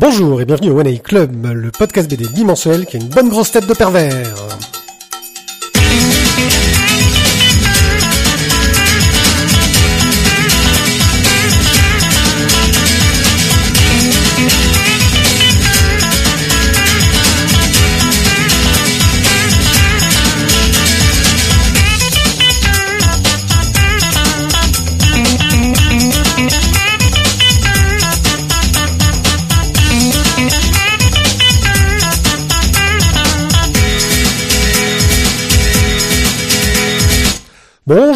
Bonjour et bienvenue au One A Club, le podcast BD bimensuel qui a une bonne grosse tête de pervers.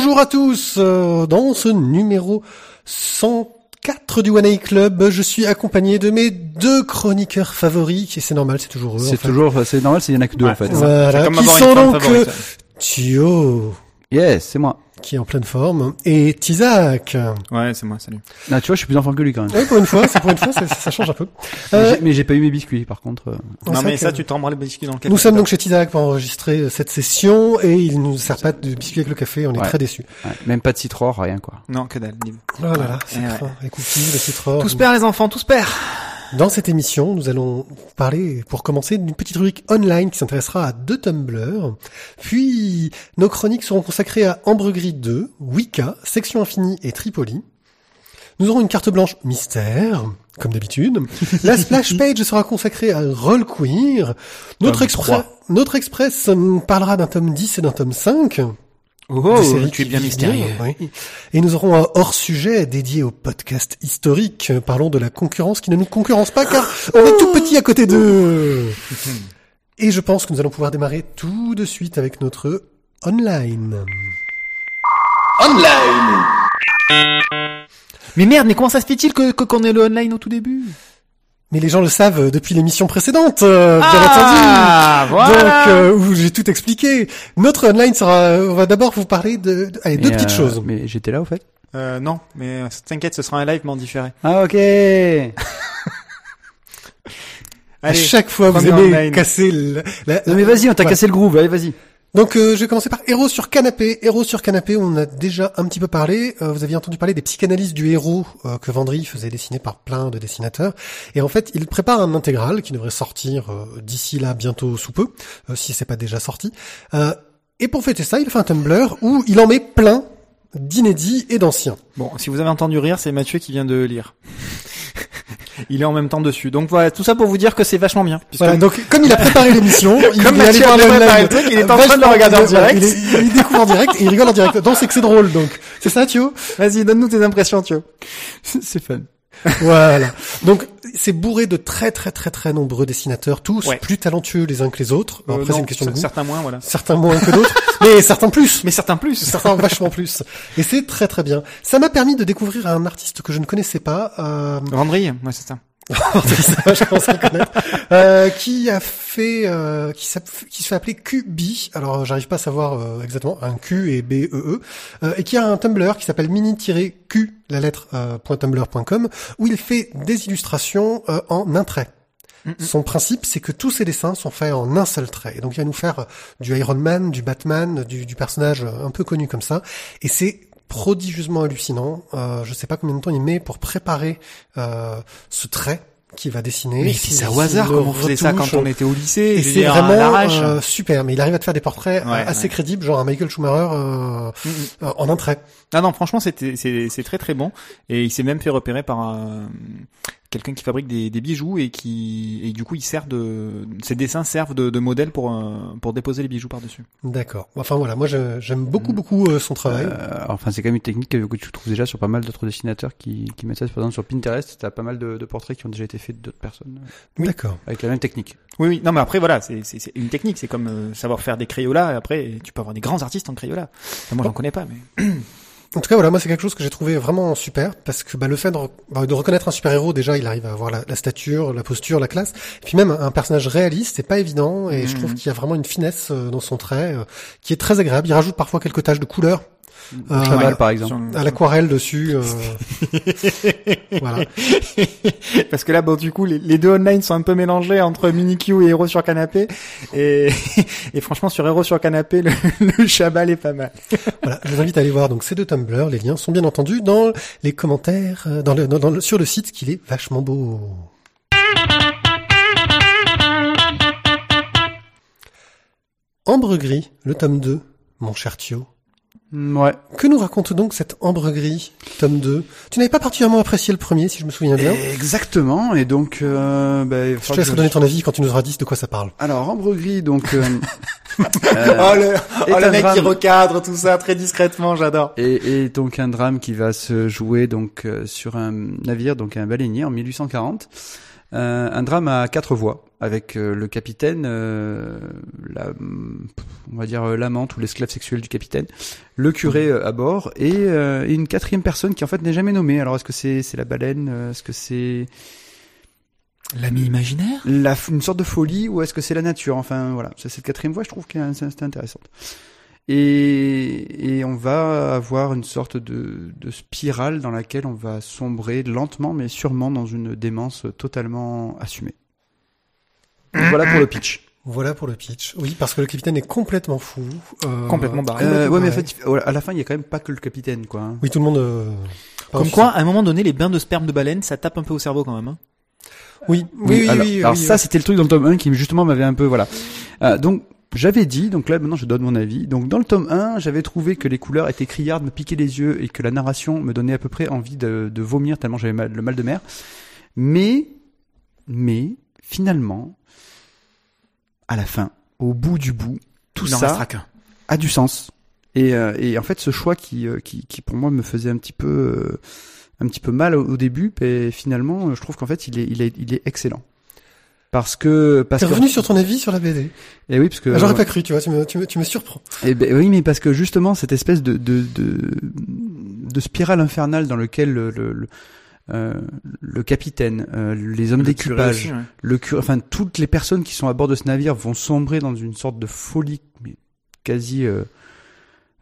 Bonjour à tous, euh, dans ce numéro 104 du One A Club, je suis accompagné de mes deux chroniqueurs favoris, et c'est normal, c'est toujours eux. en C'est fait. toujours, c'est normal, il y en a que deux Ouais, en fait. Voilà, qui sont donc euh, Thio, Yes, c'est moi. Qui est en pleine forme, et Tizak. Ouais, c'est moi, salut. Ah, tu vois, je suis plus en forme que lui quand même. Ouais, pour une fois, c'est pour une fois, ça, ça change un peu. Mais Euh, j'ai- Mais j'ai pas eu mes biscuits par contre. euh. non, vrai mais ça, tu t'en les biscuits dans le café. Nous sommes donc chez Tizak pour enregistrer euh, cette session, et il nous sert pas de biscuits avec le café, on est Ouais. très déçus. Ouais, même pas de citron, rien quoi. Non, que dalle. Oh là là, c'est Ouais. les cookies, le citron. Tous pères, les enfants, tous pères. Dans cette émission, nous allons parler, pour commencer, d'une petite rubrique online qui s'intéressera à deux Tumblr. Puis, nos chroniques seront consacrées à Ambregris 2, Wicca, Section Infinie et Tripoli. Nous aurons une carte blanche mystère, comme d'habitude. La splash page sera consacrée à Roll Queer. Notre, Tome expre- 3. notre express euh, parlera d'un tome 10 et d'un tome 5. Oh, séries tu es bien mystérieux. oui. Et nous aurons un hors-sujet dédié au podcast historique. Parlons de la concurrence qui ne nous concurrence pas car on est tout petit à côté d'eux. Et je pense que nous allons pouvoir démarrer tout de suite avec notre online. Mais merde, mais comment ça se fait-il que, que- qu'on ait le online au tout début? Mais les gens le savent euh, depuis l'émission précédente, euh, bien Ah, entendu. voilà. Donc, euh, où j'ai tout expliqué. Notre online sera, euh, on va d'abord vous parler de, de- allez, deux Mais, petites euh, choses. Mais j'étais là au fait. Euh, non, mais euh, t'inquiète, ce sera un live, mais en différé. Ah ok. À Allez. chaque fois, vous aimez online. casser le, la- Non mais vas-y, on t'a Voilà. cassé le groove. Allez, vas-y. Donc euh, je vais commencer par Héros sur canapé. Héros sur canapé, on a déjà un petit peu parlé. Euh, vous aviez entendu parler des psychanalyses du héros euh, que Vendry faisait dessiner par plein de dessinateurs. Et en fait, il prépare un intégral qui devrait sortir d'ici là bientôt sous peu, si c'est pas déjà sorti. Et pour fêter ça, il fait un Tumblr où il en met plein d'inédits et d'anciens. Bon, si vous avez entendu rire, c'est Mathieu qui vient de lire. Il est en même temps dessus. Donc voilà, tout ça pour vous dire que c'est vachement bien. puisque- Voilà, donc comme il a préparé l'émission, il Comme est allé Mathieu voir a le préparé online. le truc, il est en train de le regarder en direct. Il, est- il découvre en direct et il rigole en direct. Donc c'est que c'est drôle, donc. C'est ça, Thio? Vas-y, donne-nous tes impressions, Thio. c'est fun. Voilà. Donc c'est bourré de très très très très nombreux dessinateurs, tous Ouais. plus talentueux les uns que les autres. Euh, après non, une question de goût. Certains moins, voilà. Certains moins que d'autres, mais certains plus. Mais certains plus. Certains vachement plus. Et c'est très très bien. Ça m'a permis de découvrir un artiste que je ne connaissais pas, euh, ouais, c'est ça. Je connaître, euh, qui a fait, euh, qui, qui se fait appeler QB. Alors j'arrive pas à savoir euh, exactement un Q et B E E, euh, et qui a un Tumblr qui s'appelle mini-q la lettre euh, .tumblr.com où il fait des illustrations euh, en un trait. Son principe, c'est que tous ses dessins sont faits en un seul trait. Et donc, il va nous faire du Iron Man, du Batman, du, du personnage un peu connu comme ça. Et c'est prodigieusement hallucinant. Euh, je sais pas combien de temps il met pour préparer euh, ce trait qu'il va dessiner. Mais c'est au hasard le comment on faisait ça quand on était au lycée. Et c'est vraiment euh, super. Mais il arrive à te faire des portraits euh, Ouais, assez ouais. crédibles, genre un Michael Schumacher euh, Mm, mm. euh, en un trait. Ah non, franchement, c'était c'est c'est très très bon et il s'est même fait repérer par un- quelqu'un qui fabrique des, des bijoux et qui et du coup il sert de ses dessins servent de, de modèle pour euh, pour déposer les bijoux par dessus. D'accord. Enfin voilà, moi je- j'aime beaucoup beaucoup euh, son travail. Euh, enfin, c'est quand même une technique que, tu trouves déjà sur pas mal d'autres dessinateurs qui, qui mettent ça. Par exemple, sur Pinterest, t'as pas mal de, de portraits qui ont déjà été faits d'autres personnes euh, D'accord. avec la même technique. Oui oui, non mais après voilà, c'est c'est c'est une technique, c'est comme euh, savoir faire des crayolas et après tu peux avoir des grands artistes en crayola. Enfin, moi j'en connais pas mais En tout cas, voilà, moi c'est quelque chose que j'ai trouvé vraiment super parce que bah, le fait de, re- bah, de reconnaître un super héros, déjà, il arrive à avoir la, la stature, la posture, la classe, et puis même un personnage réaliste, c'est pas évident, et je Mhm. trouve qu'il y a vraiment une finesse euh, dans son trait euh, qui est très agréable. Il rajoute parfois quelques taches de couleur, Chaval, euh, par exemple. À l'aquarelle dessus. Euh, voilà. Parce que là, bon, du coup, les, deux online sont un peu mélangés entre MiniQ et Héros sur canapé. Et, franchement, sur Héros sur canapé, le, le est pas mal. voilà, je vous invite à aller voir donc ces deux Tumblr. Les liens sont bien entendu dans les commentaires, euh, dans sur le site, qu'il est vachement beau. Ambre Gris, le tome 2, mon cher Thio. Mm, Ouais. Que nous raconte donc cet Ambre Gris, tome 2 Tu n'avais pas particulièrement apprécié le premier, si je me souviens bien. Exactement. Et donc, euh, bah, il Je te laisserai que donner ton avis quand tu nous auras dit de quoi ça parle. Alors, Ambre Gris, donc. euh, Oh euh, le, Et oh, le mec qui recadre tout ça très discrètement, j'adore. Et, et donc un drame qui va se jouer donc euh, sur un navire, donc un baleinier en 1840. Euh, un drame à quatre voix avec euh, le capitaine, euh, la, on va dire euh, l'amante ou l'esclave sexuel du capitaine, le curé euh, à bord et, euh, et une quatrième personne qui en fait n'est jamais nommée. Alors est-ce que c'est c'est la baleine, euh, est-ce que c'est L'ami imaginaire? La, une sorte de folie ou est-ce que c'est la nature? Enfin voilà, c'est cette quatrième voie, je trouve qu'elle c'est intéressante. Et, et on va avoir une sorte de, de spirale dans laquelle on va sombrer lentement mais sûrement dans une démence totalement assumée. Voilà pour le pitch. Voilà pour le pitch. Oui, parce que le capitaine est complètement fou. euh, Complètement barré. Euh, ouais, mais en fait, à la fin, il y a quand même pas que le capitaine, quoi. hein. Oui, tout le monde... euh, Comme quoi, à un moment donné, les bains de sperme de baleine, ça tape un peu au cerveau quand même. Hein. Oui, oui, oui, alors, oui, alors oui, ça, oui. c'était le truc dans le tome 1 qui justement m'avait un peu, voilà. Euh, donc, j'avais dit, donc là maintenant je donne mon avis. Donc dans le tome 1, j'avais trouvé que les couleurs étaient criardes, me piquaient les yeux et que la narration me donnait à peu près envie de, de vomir tellement j'avais mal, le mal de mer. Mais, mais finalement, à la fin, au bout du bout, tout Il ça a du sens. Et, euh, et en fait, ce choix qui, euh, qui, qui pour moi me faisait un petit peu, euh, un petit peu mal au, au début, et finalement, je trouve qu'en fait, il est, il est, il est excellent. Parce que, parce T'es que, revenu sur ton avis sur la BD. et oui, parce que, Ah, J'aurais pas cru, tu vois, tu me, tu me, tu me surprends. eh ben, oui, mais parce que justement, cette espèce de, de, de, de spirale infernale dans lequel le, le, le, euh, le capitaine, euh, les hommes d'équipage, ouais. le cure, enfin toutes les personnes qui sont à bord de ce navire vont sombrer dans une sorte de folie, mais quasi. euh,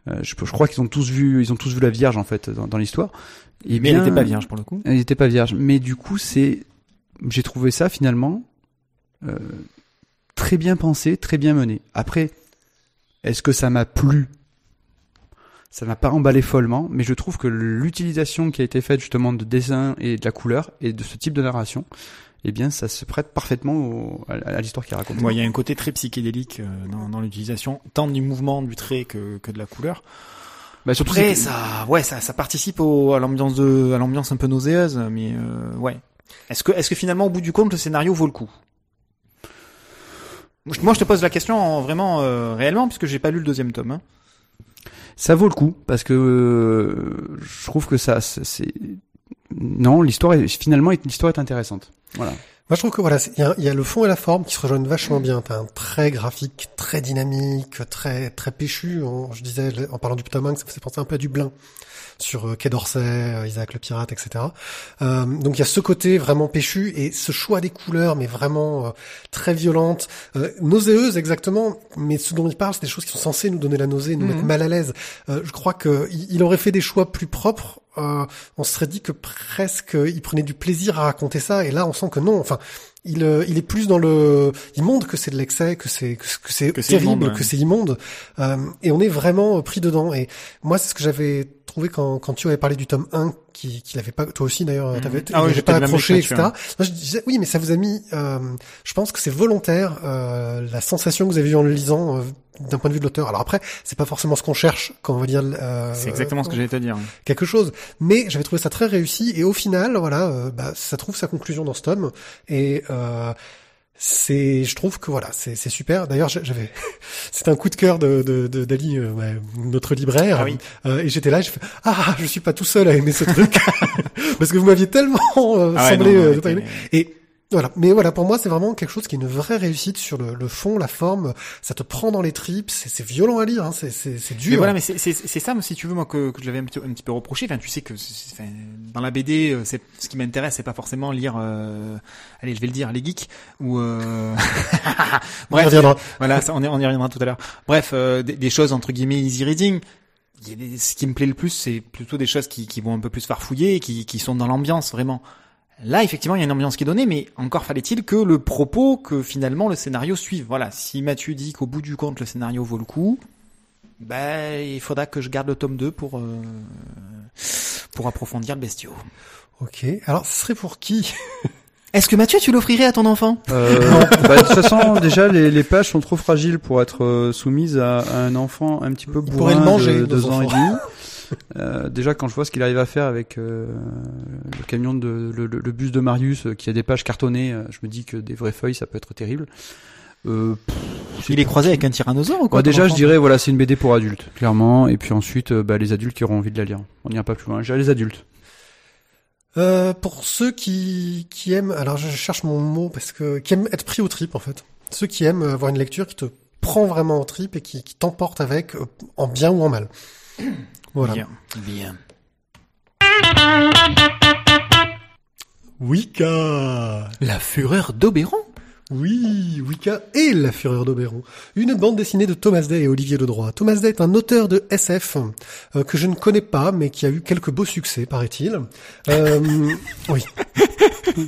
euh, je, je crois qu'ils ont tous vu, ils ont tous vu la Vierge en fait dans, dans l'histoire. Et Mais elle n'était pas vierge pour le coup. Elle n'était pas vierge, mais du coup c'est, j'ai trouvé ça finalement euh, très bien pensé, très bien mené. Après, est-ce que ça m'a plu? Ça m'a pas emballé follement, mais je trouve que l'utilisation qui a été faite justement de dessin et de la couleur et de ce type de narration, eh bien, ça se prête parfaitement au- à, l'histoire qui raconte. Ouais, il y a un côté très psychédélique euh, dans, dans l'utilisation, tant du mouvement du trait que, que de la couleur. Bah, surtout Après, que- ça, ouais, ça, ça participe au, à l'ambiance de, à l'ambiance un peu nauséeuse, mais euh, ouais. Est-ce que, est-ce que finalement, au bout du compte, le scénario vaut le coup? Moi, je- te pose la question en- vraiment euh, réellement, puisque j'ai pas lu le deuxième tome. Hein. Ça vaut le coup parce que euh, je trouve que ça c'est non l'histoire est finalement l'histoire est intéressante. Voilà. Moi, je trouve que voilà, il y, a- il y a le fond et la forme qui se rejoignent vachement bien. T'as un trait graphique très dynamique, très très péchu. Je disais en parlant du tome 1 que ça faisait penser un peu à du Blin sur euh, Quai d'Orsay, euh, Isaac le pirate, etc. Euh, donc il y a ce côté vraiment péchu et ce choix des couleurs, mais vraiment euh, très violente, euh, nauséeuse exactement. Mais ce dont il parle, c'est des choses qui sont censées nous donner la nausée, nous Mhm. mettre mal à l'aise. Euh, je crois que il aurait fait des choix plus propres. euh, on se serait dit que presque il prenait du plaisir à raconter ça, et là on sent que non. Enfin, il, euh, il est plus dans le, il montre que c'est de l'excès, que c'est que, que c'est terrible, immonde, ouais. que c'est immonde, euh, et on est vraiment pris dedans. Et moi, c'est ce que j'avais trouvé quand quand tu avais parlé du tome 1, qui qui l'avait pas, toi aussi d'ailleurs, Mhm. t'avais, Ah oui, j'ai pas accroché, etc. Moi, je disais oui, mais ça vous a mis, euh, je pense que c'est volontaire euh, la sensation que vous avez eue en le lisant. euh, d'un point de vue de l'auteur. Alors après, c'est pas forcément ce qu'on cherche quand on va dire euh, C'est exactement ce que j'allais te dire. quelque chose. Mais j'avais trouvé ça très réussi et au final, voilà, euh, bah, ça trouve sa conclusion dans ce tome et euh, c'est, je trouve que voilà, c'est c'est super. D'ailleurs, j'a- j'avais, c'était un coup de cœur de de- de- d'Ali, euh, ouais, notre libraire, Ah oui. Euh, et j'étais là, je fais ah, je suis pas tout seul à aimer ce truc parce que vous m'aviez tellement euh, Ah ouais, semblé non, non, euh. Et voilà, mais voilà, pour moi, c'est vraiment quelque chose qui est une vraie réussite sur le, le fond, la forme. Ça te prend dans les tripes, c'est violent à lire, hein, c'est dur. Mais voilà, mais c'est ça, si tu veux, moi que, que je l'avais un petit, un petit peu reproché. Enfin, tu sais que enfin, dans la BD, euh, c'est ce qui m'intéresse, c'est pas forcément lire. euh, allez, je vais le dire, les geeks ou. Euh... On y reviendra. Voilà, ça, on, y, on y reviendra tout à l'heure. Bref, euh, des, des choses entre guillemets easy reading. Ce qui me plaît le plus, c'est plutôt des choses qui, qui vont un peu plus farfouiller, et qui, qui sont dans l'ambiance vraiment. Là, effectivement, il y a une ambiance qui est donnée, mais encore fallait-il que le propos, que finalement le scénario suive. Voilà, si Mathieu dit qu'au bout du compte le scénario vaut le coup, ben il faudra que je garde le tome 2 pour euh, pour approfondir le bestiau. Ok. Alors, ce serait pour qui? Est-ce que Mathieu, tu l'offrirais à ton enfant? Euh, bah, de toute façon, déjà, les, les pages sont trop fragiles pour être euh, soumises à, à un enfant un petit peu Il pourrait bourrin le manger, de deux ans et demi. Euh, déjà, quand je vois ce qu'il arrive à faire avec euh, le camion de le, le- le bus de Marius euh, qui a des pages cartonnées, euh, je me dis que des vraies feuilles, ça peut être terrible. Euh, pff, Il est croisé avec un tyrannosaure ou quoi Bah, déjà, je dirais, voilà, c'est une BD pour adultes, clairement. Et puis ensuite, euh, bah, les adultes qui auront envie de la lire. On n'ira pas plus loin. J'ai les adultes. Euh, pour ceux qui, qui aiment, alors je cherche mon mot parce que qui aiment être pris au trip en fait. Ceux qui aiment avoir une lecture qui te prend vraiment au trip et qui, qui t'emporte avec en bien ou en mal. Voilà. Bien, bien. Wicca. La fureur d'Oberon Oui, Wicca et la fureur d'Oberon. Une bande dessinée de Thomas Day et Olivier Ledroit. Thomas Day est un auteur de SF euh, que je ne connais pas, mais qui a eu quelques beaux succès, paraît-il. Euh, oui.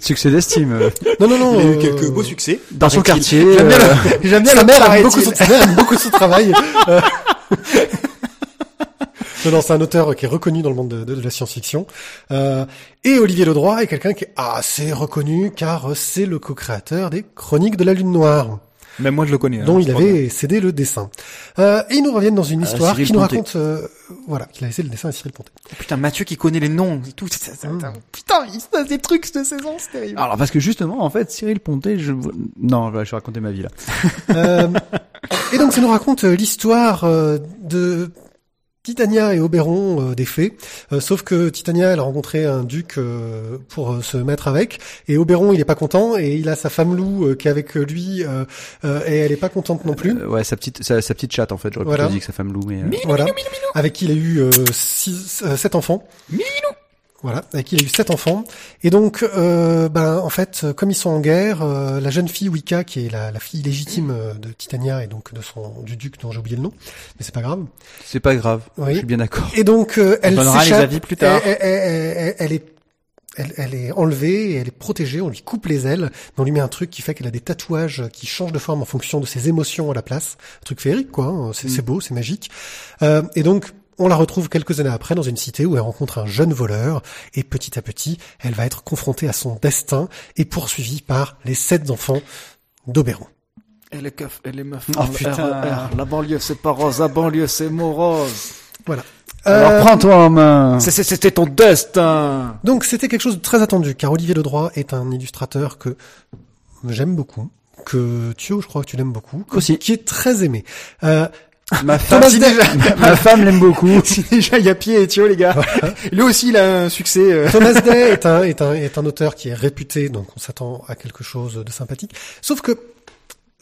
Succès d'estime. euh, Non, non, non. Il a eu euh, quelques beaux succès. Dans son quartier. J'aime bien, la mère aime beaucoup, son, aime beaucoup son travail. Euh, Non, non, c'est un auteur qui est reconnu dans le monde de, de- de la science-fiction. Euh, et Olivier Ledroit est quelqu'un qui est assez reconnu car c'est le co-créateur des Chroniques de la Lune Noire, Même moi, je le connais. hein, dont il avait cédé le dessin. Euh, et ils nous reviennent dans une histoire Cyril qui nous raconte, euh, voilà, qu'il a laissé le dessin à Cyril Pontet. Putain, Mathieu qui connaît les noms et tout. ça- ça- Mm. Putain, il se passe des trucs cette saison, c'est terrible. Alors parce que justement, en fait, Cyril Pontet, je non, je vais raconter ma vie là. Euh, et donc ça nous raconte euh, l'histoire euh, de Titania et Oberon euh, des fées, Euh, sauf que Titania elle a rencontré un duc euh, pour euh, se mettre avec, et Oberon il est pas content et il a sa femme loup euh, qui est avec lui euh, euh, et elle est pas contente non plus. Euh, ouais, sa petite, sa, sa petite chatte en fait. J'aurais Voilà. plutôt dit que sa femme loup, mais. euh, voilà, avec qui il a eu euh, six, euh, sept enfants. Voilà, avec qui il a eu sept enfants. Et donc, euh, ben, en fait, comme ils sont en guerre, euh, la jeune fille Wicca, qui est la, la fille légitime euh, de Titania et donc de son du duc dont j'ai oublié le nom, mais c'est pas grave. C'est pas grave. Oui. Je suis bien d'accord. Et donc, euh, elle s'échappe. avis plus tard. Elle, elle- elle- elle- est elle, elle est enlevée et elle est protégée, on lui coupe les ailes, mais on lui met un truc qui fait qu'elle a des tatouages qui changent de forme en fonction de ses émotions à la place. Un truc féerique, quoi. hein. C'est c'est beau, c'est magique. Euh, et donc, on la retrouve quelques années après dans une cité où elle rencontre un jeune voleur et petit à petit, elle va être confrontée à son destin et poursuivie par les sept enfants d'Oberon. Et les keufs, et les meufs. Oh, putain. La banlieue, c'est pas rose. La banlieue, c'est morose. Voilà. Alors Euh, prends-toi en main. C'était ton destin. Donc c'était quelque chose de très attendu, car Olivier Ledroit est un illustrateur que j'aime beaucoup, que Thio, je crois que tu l'aimes beaucoup, Aussi. qui est très aimé. Euh, Ma femme, si déjà- ma femme l'aime beaucoup. Si déjà il y a pied et Thio, les gars. Lui aussi, il a un succès. euh. Thomas Day est un, est, un, est un auteur qui est réputé, donc on s'attend à quelque chose de sympathique. Sauf que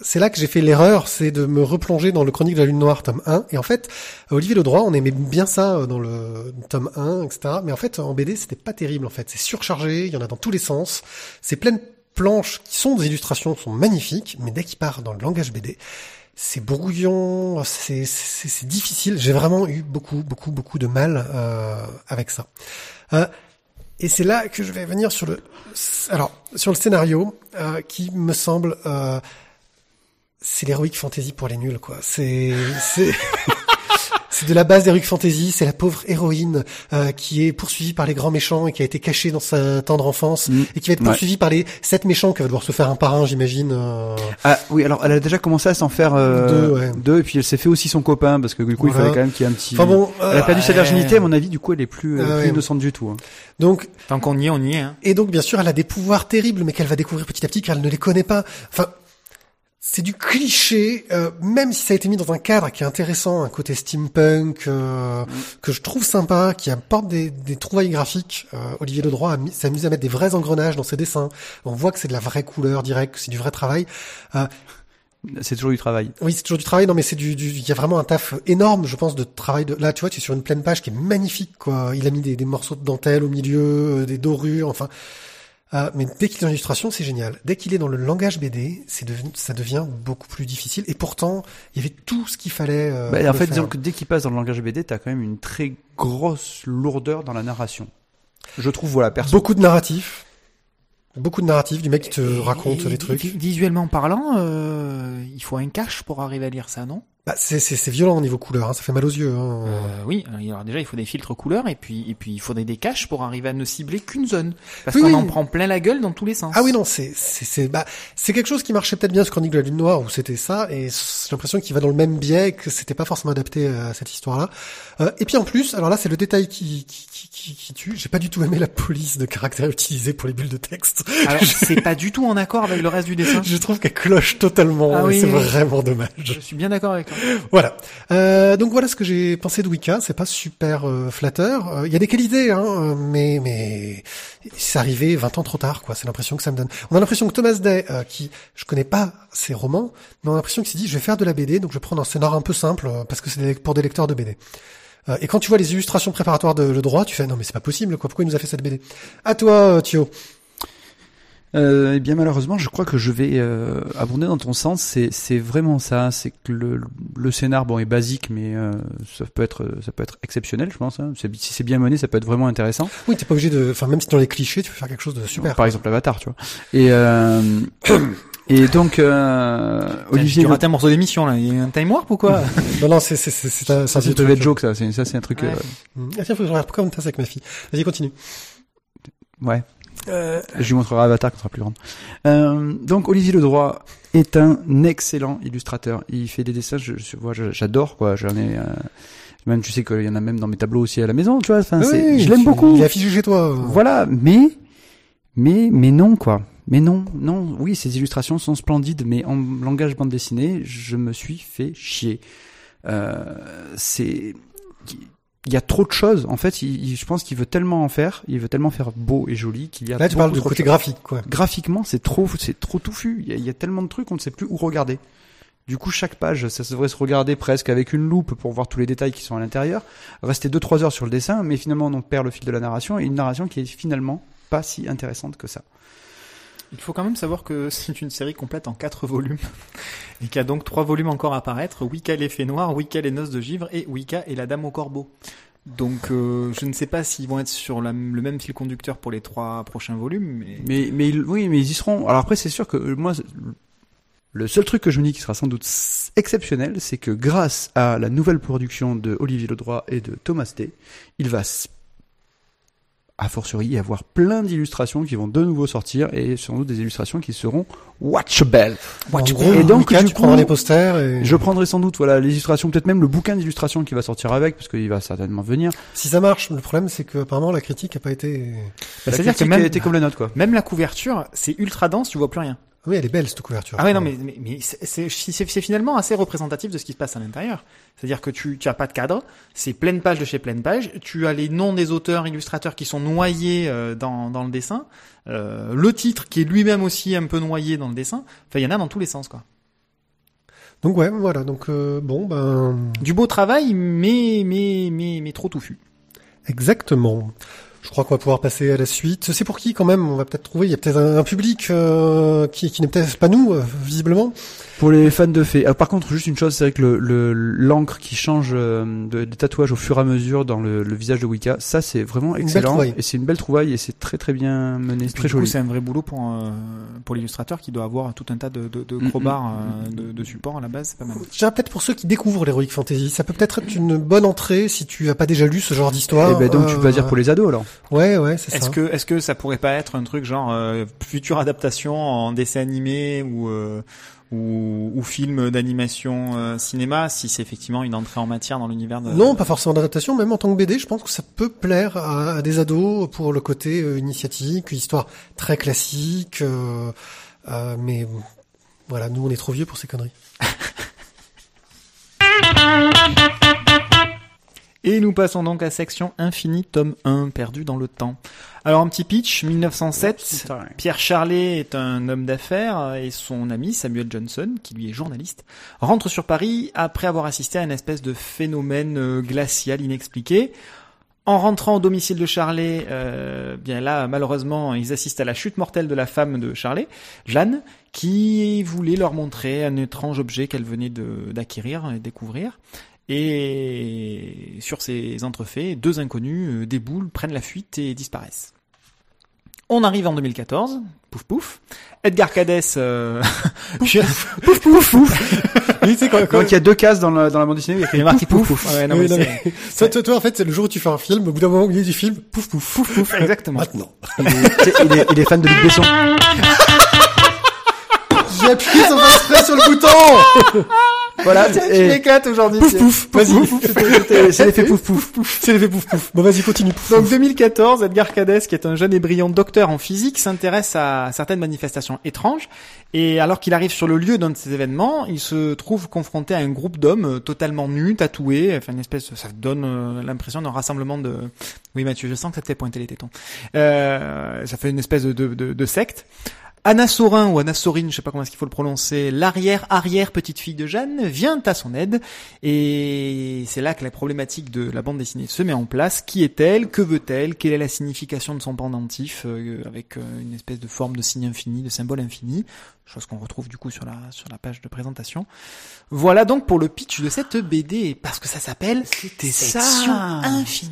c'est là que j'ai fait l'erreur, c'est de me replonger dans le Chronique de la Lune Noire, tome 1. Et en fait, Olivier Ledroit, on aimait bien ça euh, dans le tome 1, etc. Mais en fait, en BD, c'était pas terrible, en fait. C'est surchargé, il y en a dans tous les sens. C'est plein de planches qui sont des illustrations, sont magnifiques, mais dès qu'il part dans le langage BD, c'est brouillon, c'est difficile. J'ai vraiment eu beaucoup, beaucoup, beaucoup de mal euh, avec ça. Euh, et c'est là que je vais venir sur le, alors sur le scénario euh, qui me semble, euh, c'est l'heroic fantasy pour les nuls quoi. C'est c'est de la base d'heroic fantasy. C'est la pauvre héroïne euh, qui est poursuivie par les grands méchants et qui a été cachée dans sa tendre enfance Mm. et qui va être Ouais. poursuivie par les sept méchants qui va devoir se faire un par un, j'imagine. euh, Ah oui, alors elle a déjà commencé à s'en faire euh, Deux, ouais. deux, et puis elle s'est fait aussi son copain parce que du coup il Voilà. fallait quand même qu'il y ait un petit. Enfin bon, Elle a perdu sa Ouais. virginité, à mon avis. Du coup, elle est plus, euh, Ah plus ouais. innocente du tout. hein. donc Tant qu'on y est, on y est. Hein. Et donc, bien sûr, elle a des pouvoirs terribles, mais qu'elle va découvrir petit à petit car elle ne les connaît pas. Enfin, c'est du cliché, euh, même si ça a été mis dans un cadre qui est intéressant, un côté steampunk euh, que je trouve sympa, qui apporte des, des trouvailles graphiques. Euh, Olivier Ledroit amusé à mettre des vrais engrenages dans ses dessins. On voit que c'est de la vraie couleur directe, que c'est du vrai travail. C'est toujours du travail. Oui, c'est toujours du travail, non, mais c'est du, du, il y a vraiment un taf énorme, je pense, de travail de, là, tu vois, tu es sur une pleine page qui est magnifique, quoi. Il a mis des, des morceaux de dentelle au milieu, euh, des dorures, enfin. Euh, mais dès qu'il est dans l'illustration, c'est génial. Dès qu'il est dans le langage BD, c'est devenu, ça devient beaucoup plus difficile. Et pourtant, il y avait tout ce qu'il fallait. euh, Bah, en fait, faire. disons que dès qu'il passe dans le langage BD, t'as quand même une très grosse lourdeur dans la narration. Je trouve, voilà, perso. beaucoup de narratifs, beaucoup de narratifs du mec qui te raconte Et les trucs. vi- Visuellement parlant, euh, il faut un cache pour arriver à lire ça, non? Bah, c'est, violent au niveau couleur, hein, ça fait mal aux yeux. Hein. Euh, oui, alors déjà il faut des filtres couleurs et puis et puis il faudrait des caches pour arriver à ne cibler qu'une zone parce Oui, qu'on oui. en prend plein la gueule dans tous les sens. Ah oui non c'est c'est bah c'est quelque chose qui marchait peut-être bien sur Chronique de la Lune Noire où c'était ça et j'ai l'impression qu'il va dans le même biais que c'était pas forcément adapté à cette histoire-là. Euh, et puis en plus alors là c'est le détail qui qui qui, qui, qui tue. J'ai pas du tout aimé la police de caractère utilisée pour les bulles de texte. Alors c'est pas du tout en accord avec le reste du dessin. Je trouve qu'elle cloche totalement Ah oui, c'est vraiment dommage. Je suis bien d'accord avec. Voilà. Euh, donc voilà ce que j'ai pensé de Wicca. C'est pas super euh, flatteur. Euh, Il y a des qualités, hein, euh, mais mais c'est arrivé 20 ans trop tard, quoi. C'est l'impression que ça me donne. On a l'impression que Thomas Day, euh, qui je connais pas ses romans, mais on a l'impression qu'il s'est dit je vais faire de la BD, donc je vais prendre un scénar un peu simple parce que c'est pour des lecteurs de BD. Et quand tu vois les illustrations préparatoires de le droit, tu fais non mais c'est pas possible, quoi. Pourquoi il nous a fait cette BD À toi, Thio. Euh, eh bien malheureusement, je crois que je vais euh, abonder dans ton sens. C'est vraiment ça. C'est que le, le scénar bon est basique, mais euh, ça peut être ça peut être exceptionnel, je pense. Hein. Si c'est bien mené, ça peut être vraiment intéressant. Oui, t'es pas obligé de. Enfin, même si dans les clichés, tu peux faire quelque chose de super. Par exemple, Avatar, tu vois. Et euh, et donc euh, Olivier, tu rates un morceau d'émission là. Il y a un time warp ou quoi? Non, non, c'est c'est c'est un, c'est un truc. joke, ça. C'est ça c'est un truc. Ouais. euh, Mm. Ah tiens, faut que je regarde pourquoi on tasse avec ma fille? Vas-y, continue. ouais. Euh, Je lui montrerai Avatar quand sera plus grande. Euh, donc Olivier Ledroit est un excellent illustrateur. Il fait des dessins, je, je j'adore quoi. J'en ai euh, même, tu sais qu'il y en a même dans mes tableaux aussi à la maison, tu vois. Enfin, c'est- je l'aime beaucoup. Il affiché chez toi. Voilà, mais mais mais non quoi. Mais non, non. Oui, ces illustrations sont splendides, mais en langage bande dessinée, je me suis fait chier. Euh, c'est il y a trop de choses. En fait, il- il- je pense qu'il veut tellement en faire, il veut tellement faire beau et joli qu'il y a Là, tu parles de côté graphique, quoi. graphiquement, c'est trop, c'est trop touffu. Il y, a, il y a tellement de trucs, on ne sait plus où regarder. Du coup, chaque page, ça devrait se regarder presque avec une loupe pour voir tous les détails qui sont à l'intérieur. Rester 2-3 heures sur le dessin, mais finalement, on perd le fil de la narration et une narration qui est finalement pas si intéressante que ça. Il faut quand même savoir que c'est une série complète en quatre volumes et qu'il y a donc trois volumes encore à apparaître Wicca l'effet noir, Wicca les noces de givre et Wicca et la dame au corbeau. Donc euh, je ne sais pas s'ils vont être sur le même fil conducteur pour les trois prochains volumes, mais, Mais, oui, mais ils y seront. Alors après, c'est sûr que euh, moi, le seul truc que je me dis qui sera sans doute exceptionnel, c'est que grâce à la nouvelle production de Olivier Ledroit et de Thomas Day, il va a fortiori y avoir plein d'illustrations qui vont de nouveau sortir et sans doute des illustrations qui seront watchable. Watchable. et donc, du coup, les posters et je prendrai sans doute voilà l'illustration, peut-être même le bouquin d'illustration qui va sortir avec, parce qu'il va certainement venir. si ça marche, le problème c'est que apparemment la critique a pas été. La c'est-à-dire que même- a été comme la note quoi. même la couverture, c'est ultra dense, tu vois plus rien. Oui, elle est belle cette couverture. Ah ouais, non, mais, mais, mais c'est- c'est c'est- c'est finalement assez représentatif de ce qui se passe à l'intérieur. C'est-à-dire que tu, tu as pas de cadre, c'est pleine page de chez pleine page, tu as les noms des auteurs, illustrateurs qui sont noyés euh, dans, dans le dessin, euh, le titre qui est lui-même aussi un peu noyé dans le dessin, enfin il y en a dans tous les sens quoi. Donc ouais, voilà. Donc euh, bon, ben Du beau travail, mais, mais, mais, mais trop touffu. exactement. Je crois qu'on va pouvoir passer à la suite. C'est pour qui quand même? On va peut-être trouver. Il y a peut-être un, public euh, qui, qui n'est peut-être pas nous, euh, visiblement. Pour les fans de fées. Ah, par contre, juste une chose, c'est vrai que le le- l'encre qui change euh, de, de tatouage au fur et à mesure dans le, le visage de Wicca, ça c'est vraiment Une belle excellent trouvaille. et c'est une belle trouvaille et c'est très très bien mené, c'est Puis très du coup, joli. c'est un vrai boulot pour, euh, pour l'illustrateur qui doit avoir tout un tas de, de, de Mm, crobards, mm, euh, de, de supports à la base, c'est pas mal. Déjà peut-être pour ceux qui découvrent l'heroic fantasy, ça peut peut-être être une bonne entrée si tu as pas déjà lu ce genre d'histoire. Et ben donc tu peux Euh, dire pour les ados alors. Ouais, ouais, c'est Est-ce ça. que, est-ce que ça pourrait pas être un truc genre euh, future adaptation en dessin animé ou euh, ou, ou film d'animation euh, cinéma si c'est effectivement une entrée en matière dans l'univers de Non, pas forcément d'adaptation, même en tant que BD, je pense que ça peut plaire à, à des ados pour le côté euh, initiatique, histoire très classique, euh, euh, mais voilà, nous on est trop vieux pour ces conneries. Et nous passons donc à section Infini, tome 1, perdu dans le temps. Alors un petit pitch, 1907, Pierre Charlet est un homme d'affaires et son ami Samuel Johnson, qui lui est journaliste, rentre sur Paris après avoir assisté à une espèce de phénomène euh, glacial inexpliqué. En rentrant au domicile de Charlet, euh, bien là, malheureusement, ils assistent à la chute mortelle de la femme de Charlet, Jeanne, qui voulait leur montrer un étrange objet qu'elle venait d'acquérir et découvrir. Et sur ces entrefaits, deux inconnus euh, déboulent, prennent la fuite et disparaissent. On arrive en 2014, pouf pouf. Edgar Cades, euh... pouf pouf pouf pouf. Il y a deux cases dans, le, dans la bande dessinée. Il y a Il y a écrit marqué pouf, pouf pouf. pouf. Ouais, non, mais non, mais- toi, toi, toi, en fait, c'est le jour où tu fais un film, au bout d'un moment, au milieu du film, pouf, pouf, pouf, pouf exactement. Maintenant. Il est, il est- il est fan de Luc Besson. J'ai appuyé sans faire exprès sur le bouton! Voilà. Tu m'éclates aujourd'hui. Pouf, pouf, vas-y. C'était- c'était- C'est l'effet pouf pouf. C'est l'effet pouf, pouf. Bon, vas-y, continue. Pouf, Donc pouf. 2014, Edgar Cades, qui est un jeune et brillant docteur en physique, s'intéresse à certaines manifestations étranges. Et alors qu'il arrive sur le lieu d'un de ces événements, il se trouve confronté à un groupe d'hommes euh, totalement nus, tatoués, enfin une espèce, ça donne euh, l'impression d'un rassemblement de. Oui Mathieu, je sens que ça te fait pointer les tétons. Euh, ça fait une espèce de, de, de, de secte. Anna Sorin ou Anna Sorine, je sais pas comment est-ce qu'il faut le prononcer, l'arrière-arrière petite fille de Jeanne vient à son aide et c'est là que la problématique de la bande dessinée se met en place. Qui est-elle? Que veut-elle? Quelle est la signification de son pendentif euh, avec euh, une espèce de forme de signe infini, de symbole infini, chose qu'on retrouve du coup sur la sur la page de présentation. Voilà donc pour le pitch de cette BD parce que ça s'appelle C'était Section Infinie.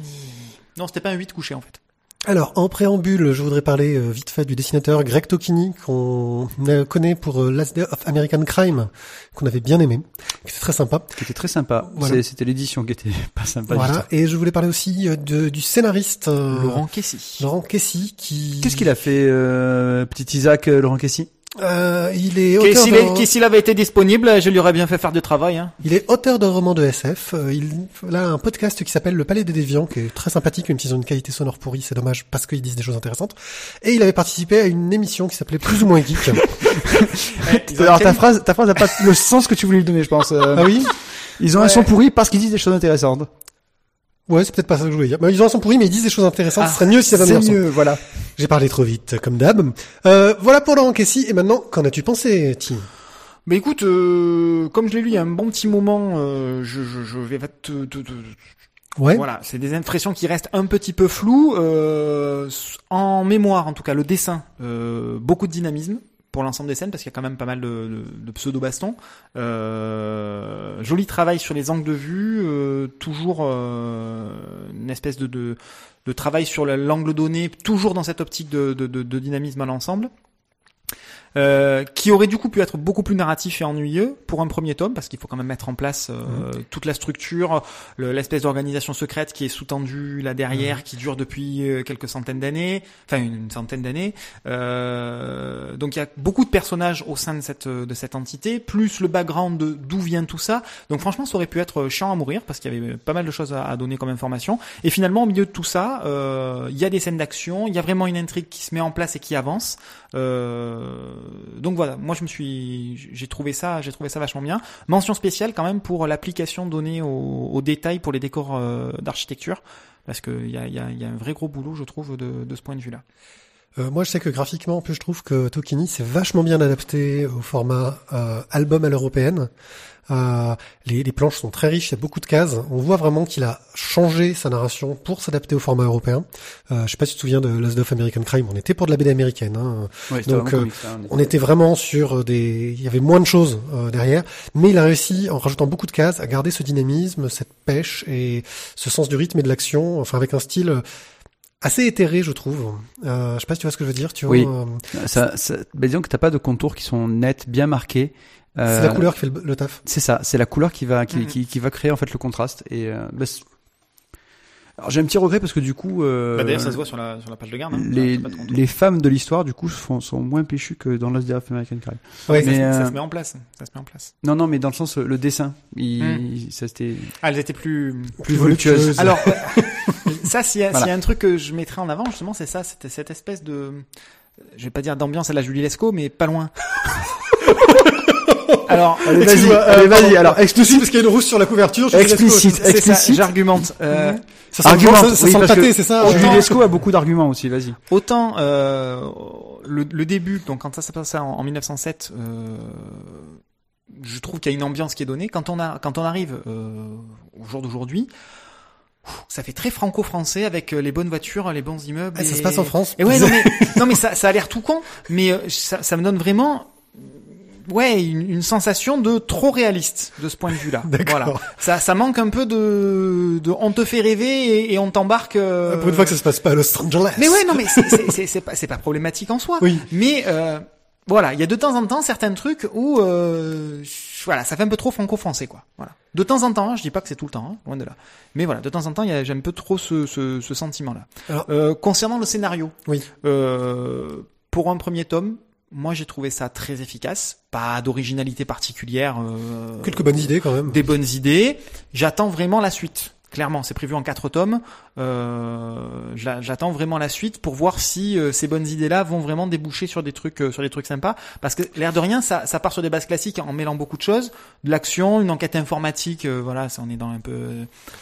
Non, c'était pas un 8 couché en fait. Alors, en préambule, je voudrais parler euh, vite fait du dessinateur Greg Tokini, qu'on euh, connaît pour euh, Last Day of American Crime, qu'on avait bien aimé, qui était très sympa. Qui était très sympa. Voilà. C'était l'édition qui était pas sympa. du Voilà. tout. Et je voulais parler aussi euh, de, du scénariste euh, Laurent Kessy. Laurent Kessy, qui... Qu'est-ce qu'il a fait, euh, petit Isaac euh, Laurent Kessy? Euh, il est auteur s'il avait été disponible, je lui aurais bien fait faire du travail. Hein. Il est auteur d'un roman de SF. Euh, Il il a un podcast qui s'appelle Le Palais des Déviants, qui est très sympathique, même s'ils ont une qualité sonore pourrie, c'est dommage parce qu'ils disent des choses intéressantes. Et il avait participé à une émission qui s'appelait Plus ou moins geek. Alors ta phrase, ta phrase n'a pas le sens que tu voulais lui donner, je pense. Euh, ah oui Ils ont un Ouais. son pourri parce qu'ils disent des choses intéressantes. Ouais, c'est peut-être pas ça que je voulais dire. Mais ils ont un son pourri, mais ils disent des choses intéressantes. Ah, Ce serait mieux si ça donne C'est un son. mieux, voilà. J'ai parlé trop vite, comme d'hab. Euh, voilà pour Laurent Kessy. Et maintenant, qu'en as-tu pensé, Tim? Mais écoute, euh, comme je l'ai lu il y a un bon petit moment, euh, je, je, je vais te, te- te- Ouais. voilà, c'est des impressions qui restent un petit peu floues. euh, en mémoire, en tout cas, le dessin, euh, beaucoup de dynamisme pour l'ensemble des scènes parce qu'il y a quand même pas mal de, de, de pseudo bastons. Euh, joli travail sur les angles de vue, euh, toujours euh, une espèce de, de, de travail sur la- l'angle donné, toujours dans cette optique de, de dynamisme à l'ensemble. Euh, qui aurait du coup pu être beaucoup plus narratif et ennuyeux pour un premier tome parce qu'il faut quand même mettre en place euh, toute la structure, le- l'espèce d'organisation secrète qui est sous-tendue là derrière, qui dure depuis euh, quelques centaines d'années, enfin une, une centaine d'années. Euh, donc il y a beaucoup de personnages au sein de cette de cette entité, plus le background de d'où vient tout ça. Donc franchement, ça aurait pu être chiant à mourir parce qu'il y avait pas mal de choses à, à donner comme information. Et finalement, au milieu de tout ça, il y a des scènes d'action, il y a vraiment une intrigue qui se met en place et qui avance. Euh, donc voilà, moi je me suis, j'ai trouvé ça, j'ai trouvé ça vachement bien. Mention spéciale quand même pour l'application donnée aux, aux détails pour les décors euh, d'architecture, parce que il y a, y, a, y a un vrai gros boulot, je trouve, de, ce point de vue-là. Euh, moi, je sais que graphiquement, en plus, je trouve que Tokini s'est vachement bien adapté au format euh, album à l'européenne. Euh, les, les planches sont très riches, il y a beaucoup de cases. On voit vraiment qu'il a changé sa narration pour s'adapter au format européen. Euh, je sais pas si tu te souviens de Last of American Crime, on était pour de la BD américaine. Hein. Ouais, Donc, euh, On était vraiment sur des, il y avait moins de choses euh, derrière, mais il a réussi en rajoutant beaucoup de cases à garder ce dynamisme, cette pêche et ce sens du rythme et de l'action, enfin avec un style assez éthéré, je trouve. Euh, je sais pas si tu vois ce que je veux dire. Tu vois, Oui. euh, ça, ça, bah, disons que t'as pas de contours qui sont nets, bien marqués. C'est Euh, la couleur qui fait le, le taf. C'est ça, c'est la couleur qui va qui, Mhm. qui, qui va créer en fait le contraste et euh, bah, c'est- alors j'ai un petit regret parce que du coup euh, Bah, D'ailleurs, ça se voit sur la sur la page de garde. hein. les, c'est trop- les femmes de l'histoire du coup sont, sont moins péchues que dans Lost Day of American Crime. Ouais. ça, mais, se- ça euh, se met en place, ça se met en place. Non non mais dans le sens le dessin, il, il- ça c'était Ah, elles étaient plus. plus voluptueuse. Alors, ça, s'il y, a- Voilà. s'il y a un truc que je mettrais en avant, justement, c'est ça, c'était cette espèce de, je vais pas dire d'ambiance à la Julie Lescaut, mais pas loin. Alors, Allez, vas-y, euh, allez. Alors, suite, parce qu'il y a une rousse sur la couverture. je Explicite. Explicite. j'argumente. Euh, Ça sent, Argumente, ça, ça oui, sent pâté, c'est ça. Lescaut a beaucoup d'arguments aussi. Vas-y. Autant euh, le, le début, donc quand ça s'est passé en, en 1907, euh, je trouve qu'il y a une ambiance qui est donnée. Quand on a, quand on arrive euh, au jour d'aujourd'hui, ça fait très franco-français avec euh, les bonnes voitures, les bons immeubles. Ah, ça se passe en France. Et ouais, non mais, non mais ça, ça a l'air tout con, mais euh, ça, ça me donne vraiment ouais, une, une sensation de trop réaliste de ce point de vue-là. D'accord. Voilà. Ça, ça manque un peu de, de on te fait rêver et, et on t'embarque. euh, Pour une fois que ça se passe pas à Los Angeles. Mais ouais, non, mais c'est- pas, pas problématique en soi. Oui. Mais euh, voilà, il y a de temps en temps certains trucs où euh, voilà, ça fait un peu trop franco-français quoi. Voilà. De temps en temps, hein, je dis pas que c'est tout le temps, hein, loin de là. Mais voilà, de temps en temps, il y a j'ai un peu trop ce, ce, ce sentiment-là. Alors- Euh, concernant le scénario, Oui. euh, pour un premier tome, moi j'ai trouvé ça très efficace, pas d'originalité particulière. euh, Quelques bonnes idées quand même. des bonnes idées. J'attends vraiment la suite. Clairement, c'est prévu en quatre tomes. Euh, j'a- J'attends vraiment la suite pour voir si euh, ces bonnes idées-là vont vraiment déboucher sur des trucs, euh, sur des trucs sympas. Parce que l'air de rien, ça, ça part sur des bases classiques en mêlant beaucoup de choses, de l'action, une enquête informatique. euh, voilà, ça on est dans un peu.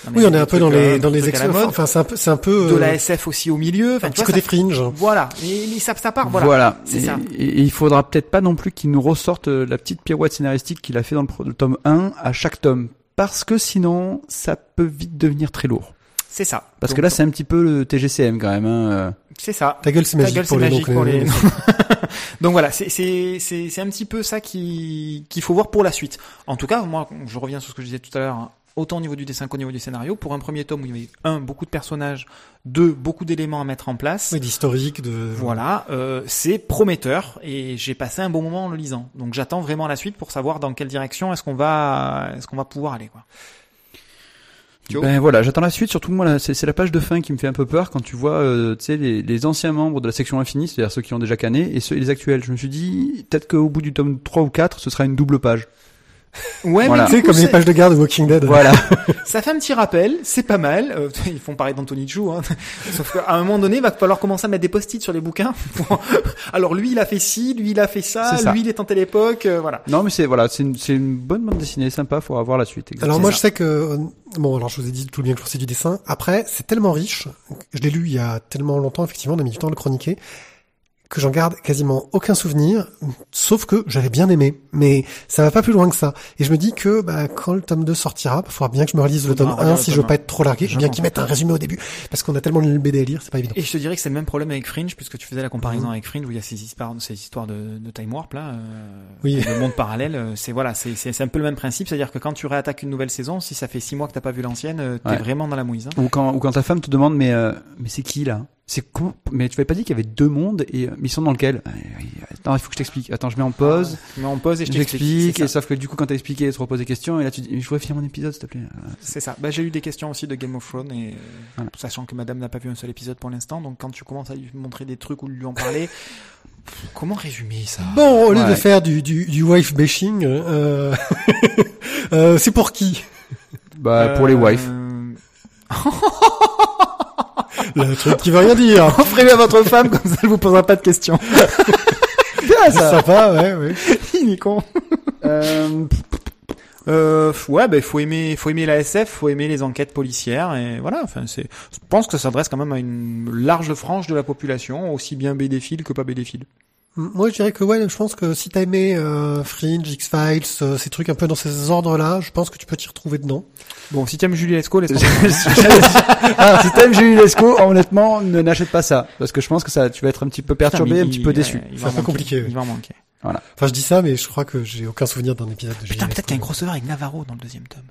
dans Oui, les- on est un peu dans trucs, les euh, dans les mode. Enfin, c'est un peu c'est un peu de euh, la SF aussi au milieu. Enfin, un tu petit vois, côté ça- fringe. Voilà, et, et ça, ça part. Voilà. Voilà. c'est et, ça. et- il faudra peut-être pas non plus qu'il nous ressorte euh, la petite pirouette scénaristique qu'il a fait dans le, le tome 1 à chaque tome. Parce que sinon, ça peut vite devenir très lourd. C'est ça. Parce Donc, que là, c'est un petit peu le TGCM quand même. Hein. euh. c'est ça. Ta gueule c'est Ta magique gueule, pour c'est les magique noms pour les- Donc voilà, c'est c'est c'est c'est un petit peu ça qui qu'il faut voir pour la suite. En tout cas, moi, je reviens sur ce que je disais tout à l'heure. Autant au niveau du dessin qu'au niveau du scénario. Pour un premier tome où il y avait un beaucoup de personnages, deux beaucoup d'éléments à mettre en place. Oui, d'historique, de. Voilà, euh, c'est prometteur et j'ai passé un bon moment en le lisant. Donc j'attends vraiment la suite pour savoir dans quelle direction est-ce qu'on va est-ce qu'on va pouvoir aller quoi. Ben voilà, j'attends la suite. Surtout moi, c'est la page de fin qui me fait un peu peur quand tu vois, euh, tu sais, les, les anciens membres de la section infinie, c'est-à-dire ceux qui ont déjà canné, et ceux et les actuels. Je me suis dit, peut-être qu'au bout du tome 3 ou 4, ce sera une double page. Ouais, Voilà. mais Tu sais, comme les pages de garde de Walking Dead. Voilà. Ça fait un petit rappel, c'est pas mal. Euh, ils font pareil d'Anthony Chou, hein. sauf qu'à un moment donné, il va falloir commencer à mettre des post-it sur les bouquins. pour- Alors lui, il a fait ci, lui, il a fait ça, lui, il est en telle époque, euh, voilà. non, mais c'est voilà, c'est une, c'est une bonne bande dessinée, sympa. Faut avoir la suite. exactement. Alors moi, ça. je sais que euh, bon, alors je vous ai dit tout le bien que je sais du dessin. Après, c'est tellement riche. Je l'ai lu il y a tellement longtemps, effectivement, on a mis du temps à le chroniquer, que j'en garde quasiment aucun souvenir. Sauf que j'avais bien aimé, mais ça va pas plus loin que ça. Et je me dis que bah, quand le tome 2 sortira, il faudra bien que je me relise le tome Faudra 1 relire si je veux pas 1. être trop largué. Je bien qu'ils mettent un résumé au début, parce qu'on a tellement de BD à lire, c'est pas évident. Et je te dirais que c'est le même problème avec Fringe, puisque tu faisais la comparaison avec Fringe, où il y a ces histoires, ces histoires de, de time warp là, euh, Oui. le monde parallèle. euh, C'est voilà, c'est un peu le même principe, c'est-à-dire que quand tu réattaques une nouvelle saison, si ça fait six mois que t'as pas vu l'ancienne, euh, t'es Ouais. vraiment dans la mouise. hein. Ou quand, ou quand ta femme te demande, mais, euh, mais c'est qui là? C'est comment Mais tu m'avais pas dit qu'il y avait deux mondes et euh, mais ils sont dans lequel? Euh, Attends, il faut que je t'explique. Attends, je mets en pause. Mais on pose et je t'explique. Et sauf que du coup, quand t'as expliqué, tu reposes des questions, et là tu dis, je voudrais finir mon épisode, s'il te plaît. Euh, C'est ça. Bah, j'ai eu des questions aussi de Game of Thrones et Voilà. sachant que Madame n'a pas vu un seul épisode pour l'instant, donc quand tu commences à lui montrer des trucs ou lui en parler, comment résumer ça? Bon, au lieu de faire du, du, du wife bashing, euh, euh, c'est pour qui? Bah, pour les wives. Le truc qui veut rien dire. Offrez-le à votre femme comme ça elle vous posera pas de questions. C'est sympa, ouais, ouais. Il est con. Euh, Euh, ouais, ben faut aimer, faut aimer la SF, faut aimer les enquêtes policières et voilà. Enfin, c'est, je pense que ça s'adresse quand même à une large frange de la population, aussi bien BD-fil que pas BD-fil. Moi, je dirais que ouais, je pense que si t'as aimé euh, Fringe, X-Files, euh, ces trucs un peu dans ces ordres-là, je pense que tu peux t'y retrouver dedans. Bon, si t'aimes Julie Lescaut, laisse ah, si t'aimes Julie Lescaut, honnêtement, ne n'achète pas ça. Parce que je pense que ça, tu vas être un petit peu perturbé, un petit peu déçu. Il C'est va un peu compliqué. Il va manquer. Enfin, je dis ça, mais je crois que j'ai aucun souvenir d'un épisode de Putain, Julie peut-être qu'il y a un crossover avec Navarro dans le deuxième tome.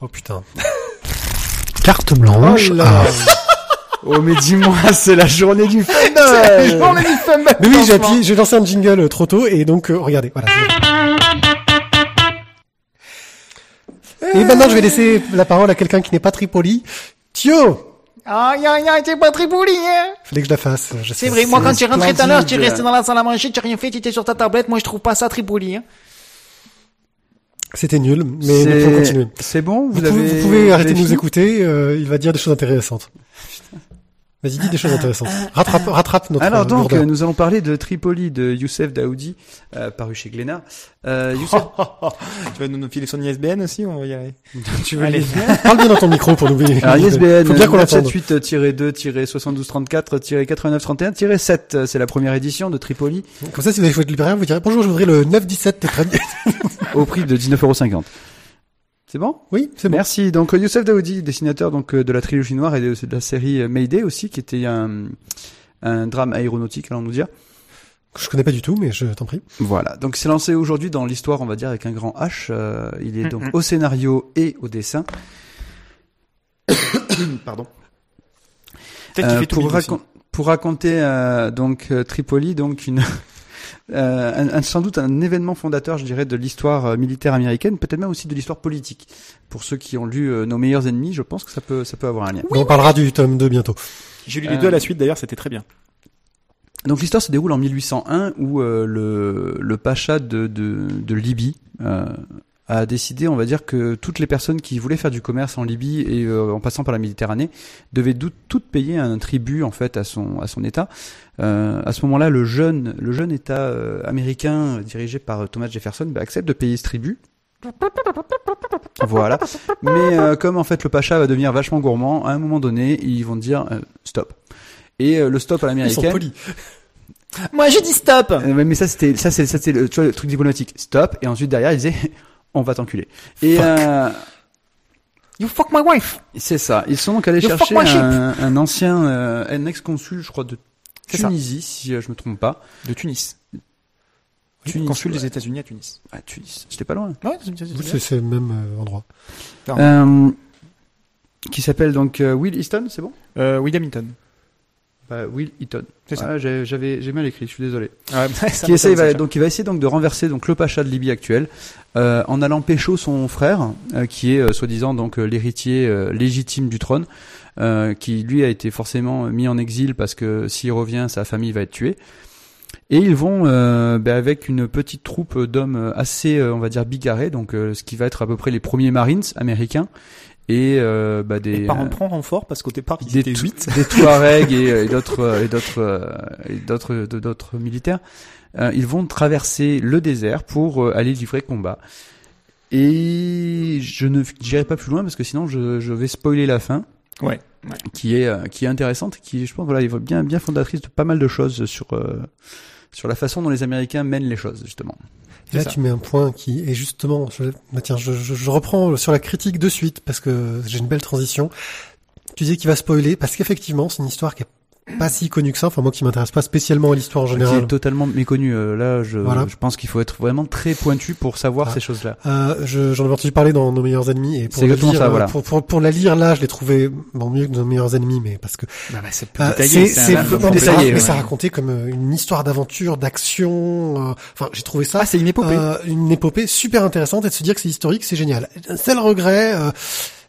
Oh putain. Carte blanche. Oh là. à- Oh, mais dis-moi, c'est la journée du C'est fun! la journée du fun Mais oui, j'ai appuyé, j'ai lancé un jingle euh, trop tôt et donc euh, regardez, voilà. Et maintenant, je vais laisser la parole à quelqu'un qui n'est pas Tripoli. Thio, Aïe, aïe, aïe, t'es pas très poli, hein fallait que je la fasse. je C'est sais. vrai, moi quand tu es rentré tout à l'heure, tu es resté dans la salle à manger, tu as rien fait, tu étais sur ta tablette, moi je trouve pas ça très poli, hein. C'était nul, mais C'est- nous pouvons continuer. C'est bon, vous, Vous, avez. pouvez, vous pouvez arrêter de nous écouter, euh, il va dire des choses intéressantes. Vas-y, dis des choses intéressantes. Rattrape, rattrape notre Alors euh, donc, lourdeur. euh, nous allons parler de Tripoli de Youssef Daoudi, euh, paru chez Glénat. Euh, Youssef, tu vas nous nous filer son ISBN aussi, on va y aller. tu veux Allez. les Parle bien dans ton micro pour nous Alors ISBN Faut bien qu'on l'entende. 978-2-7234-8931-7, c'est la première édition de Tripoli Comme ça, si vous avez votre libraire, vous direz bonjour, je voudrais le 917 très bien. au prix de 19,50€. C'est bon? Oui, c'est bon. Merci. Donc euh, Youssef Daoudi, dessinateur donc euh, de la trilogie noire et de, de la série euh, Mayday aussi, qui était un, un drame aéronautique, allons nous dire. Je connais pas du tout, mais je t'en prie. Voilà, donc c'est lancé aujourd'hui dans l'histoire, on va dire avec un grand H. Euh, il est donc Mhm. au scénario et au dessin. Pardon. Euh, pour, aussi. pour raconter euh, donc Tripoli, donc une un- un- sans doute un événement fondateur, je dirais, de l'histoire euh, militaire américaine, peut-être même aussi de l'histoire politique. Pour ceux qui ont lu euh, Nos meilleurs ennemis, je pense que ça peut ça peut avoir un lien. on parlera du tome 2 bientôt. J'ai lu les Euh, deux à la suite d'ailleurs, c'était très bien. Donc l'histoire se déroule en 1801 où euh, le, le pacha de, de, de Libye euh, a décidé, on va dire, que toutes les personnes qui voulaient faire du commerce en Libye et euh, en passant par la Méditerranée devaient toutes payer un tribut en fait à son à son État. Euh, à ce moment-là, le jeune le jeune État euh, américain dirigé par euh, Thomas Jefferson bah, accepte de payer ce tribut. Voilà. Mais euh, comme en fait le pacha va devenir vachement gourmand, à un moment donné, ils vont dire euh, stop. Et euh, le stop à Ils sont l'américaine. polis. Moi j'ai dit stop Euh, mais ça c'était ça c'est ça c'est le, tu vois, le truc diplomatique. Stop et ensuite derrière il disait on va t'enculer. Et Fuck. euh, You fuck my wife c'est ça. Ils sont donc allés You chercher un, un ancien euh, un ex-consul je crois de. Tunisie si euh, je me trompe pas. De Tunis. Tunis, Consul ouais. des États-Unis à Tunis. Ah Tunis, j'étais pas loin. Ouais, c'est- le même euh, endroit. Euh, qui s'appelle donc euh, Will Easton, c'est bon? Euh, William Hinton. Bah, Will Eaton. C'est ça. Ouais, j'ai- j'avais j'ai mal écrit, je suis désolé. Ouais, ça qui va, ça. donc il va essayer donc de renverser donc le pacha de Libye actuel euh, en allant pécho son frère euh, qui est euh, soi-disant donc euh, l'héritier euh, légitime du trône euh, qui lui a été forcément mis en exil parce que s'il revient sa famille va être tuée et ils vont euh, ben, avec une petite troupe d'hommes assez euh, on va dire bigarrés donc euh, ce qui va être à peu près les premiers Marines américains et euh, bah, des Et par euh, un prend renfort parce qu'au départ ils des, étaient tou- 8. des Touaregs et, et d'autres euh, et d'autres euh, et d'autres d'autres militaires, ils vont traverser le désert pour aller livrer combat. Et je ne j'irai pas plus loin parce que sinon je, je vais spoiler la fin Ouais. qui est qui est intéressante, qui je pense voilà est bien bien fondatrice de pas mal de choses sur euh, sur la façon dont les Américains mènent les choses justement. Et là, ça. tu mets un point qui est justement. Je, bah tiens, je, je, je reprends sur la critique de suite parce que j'ai une belle transition. Tu disais qu'il va spoiler parce qu'effectivement, c'est une histoire qui est pas si connue que ça. Enfin, moi qui m'intéresse pas spécialement à l'histoire en Qui général. est totalement méconnu. Euh, là, je, Voilà. je pense qu'il faut être vraiment très pointu pour savoir Ah. ces choses-là. Euh, je- J'en avais entendu parler dans Nos meilleurs ennemis et pour C'est le exactement lire, ça, voilà. pour, pour, pour la lire là, je l'ai trouvé bon mieux que Nos meilleurs ennemis, mais parce que Bah, bah, c'est plus euh, détaillé. c'est c'est mais ça, détaillé, mais ouais. ça racontait comme euh, une histoire d'aventure, d'action. euh, Enfin, j'ai trouvé ça Ah, c'est une épopée. Euh, une épopée super intéressante et de se dire que c'est historique, c'est génial. Un seul regret, euh,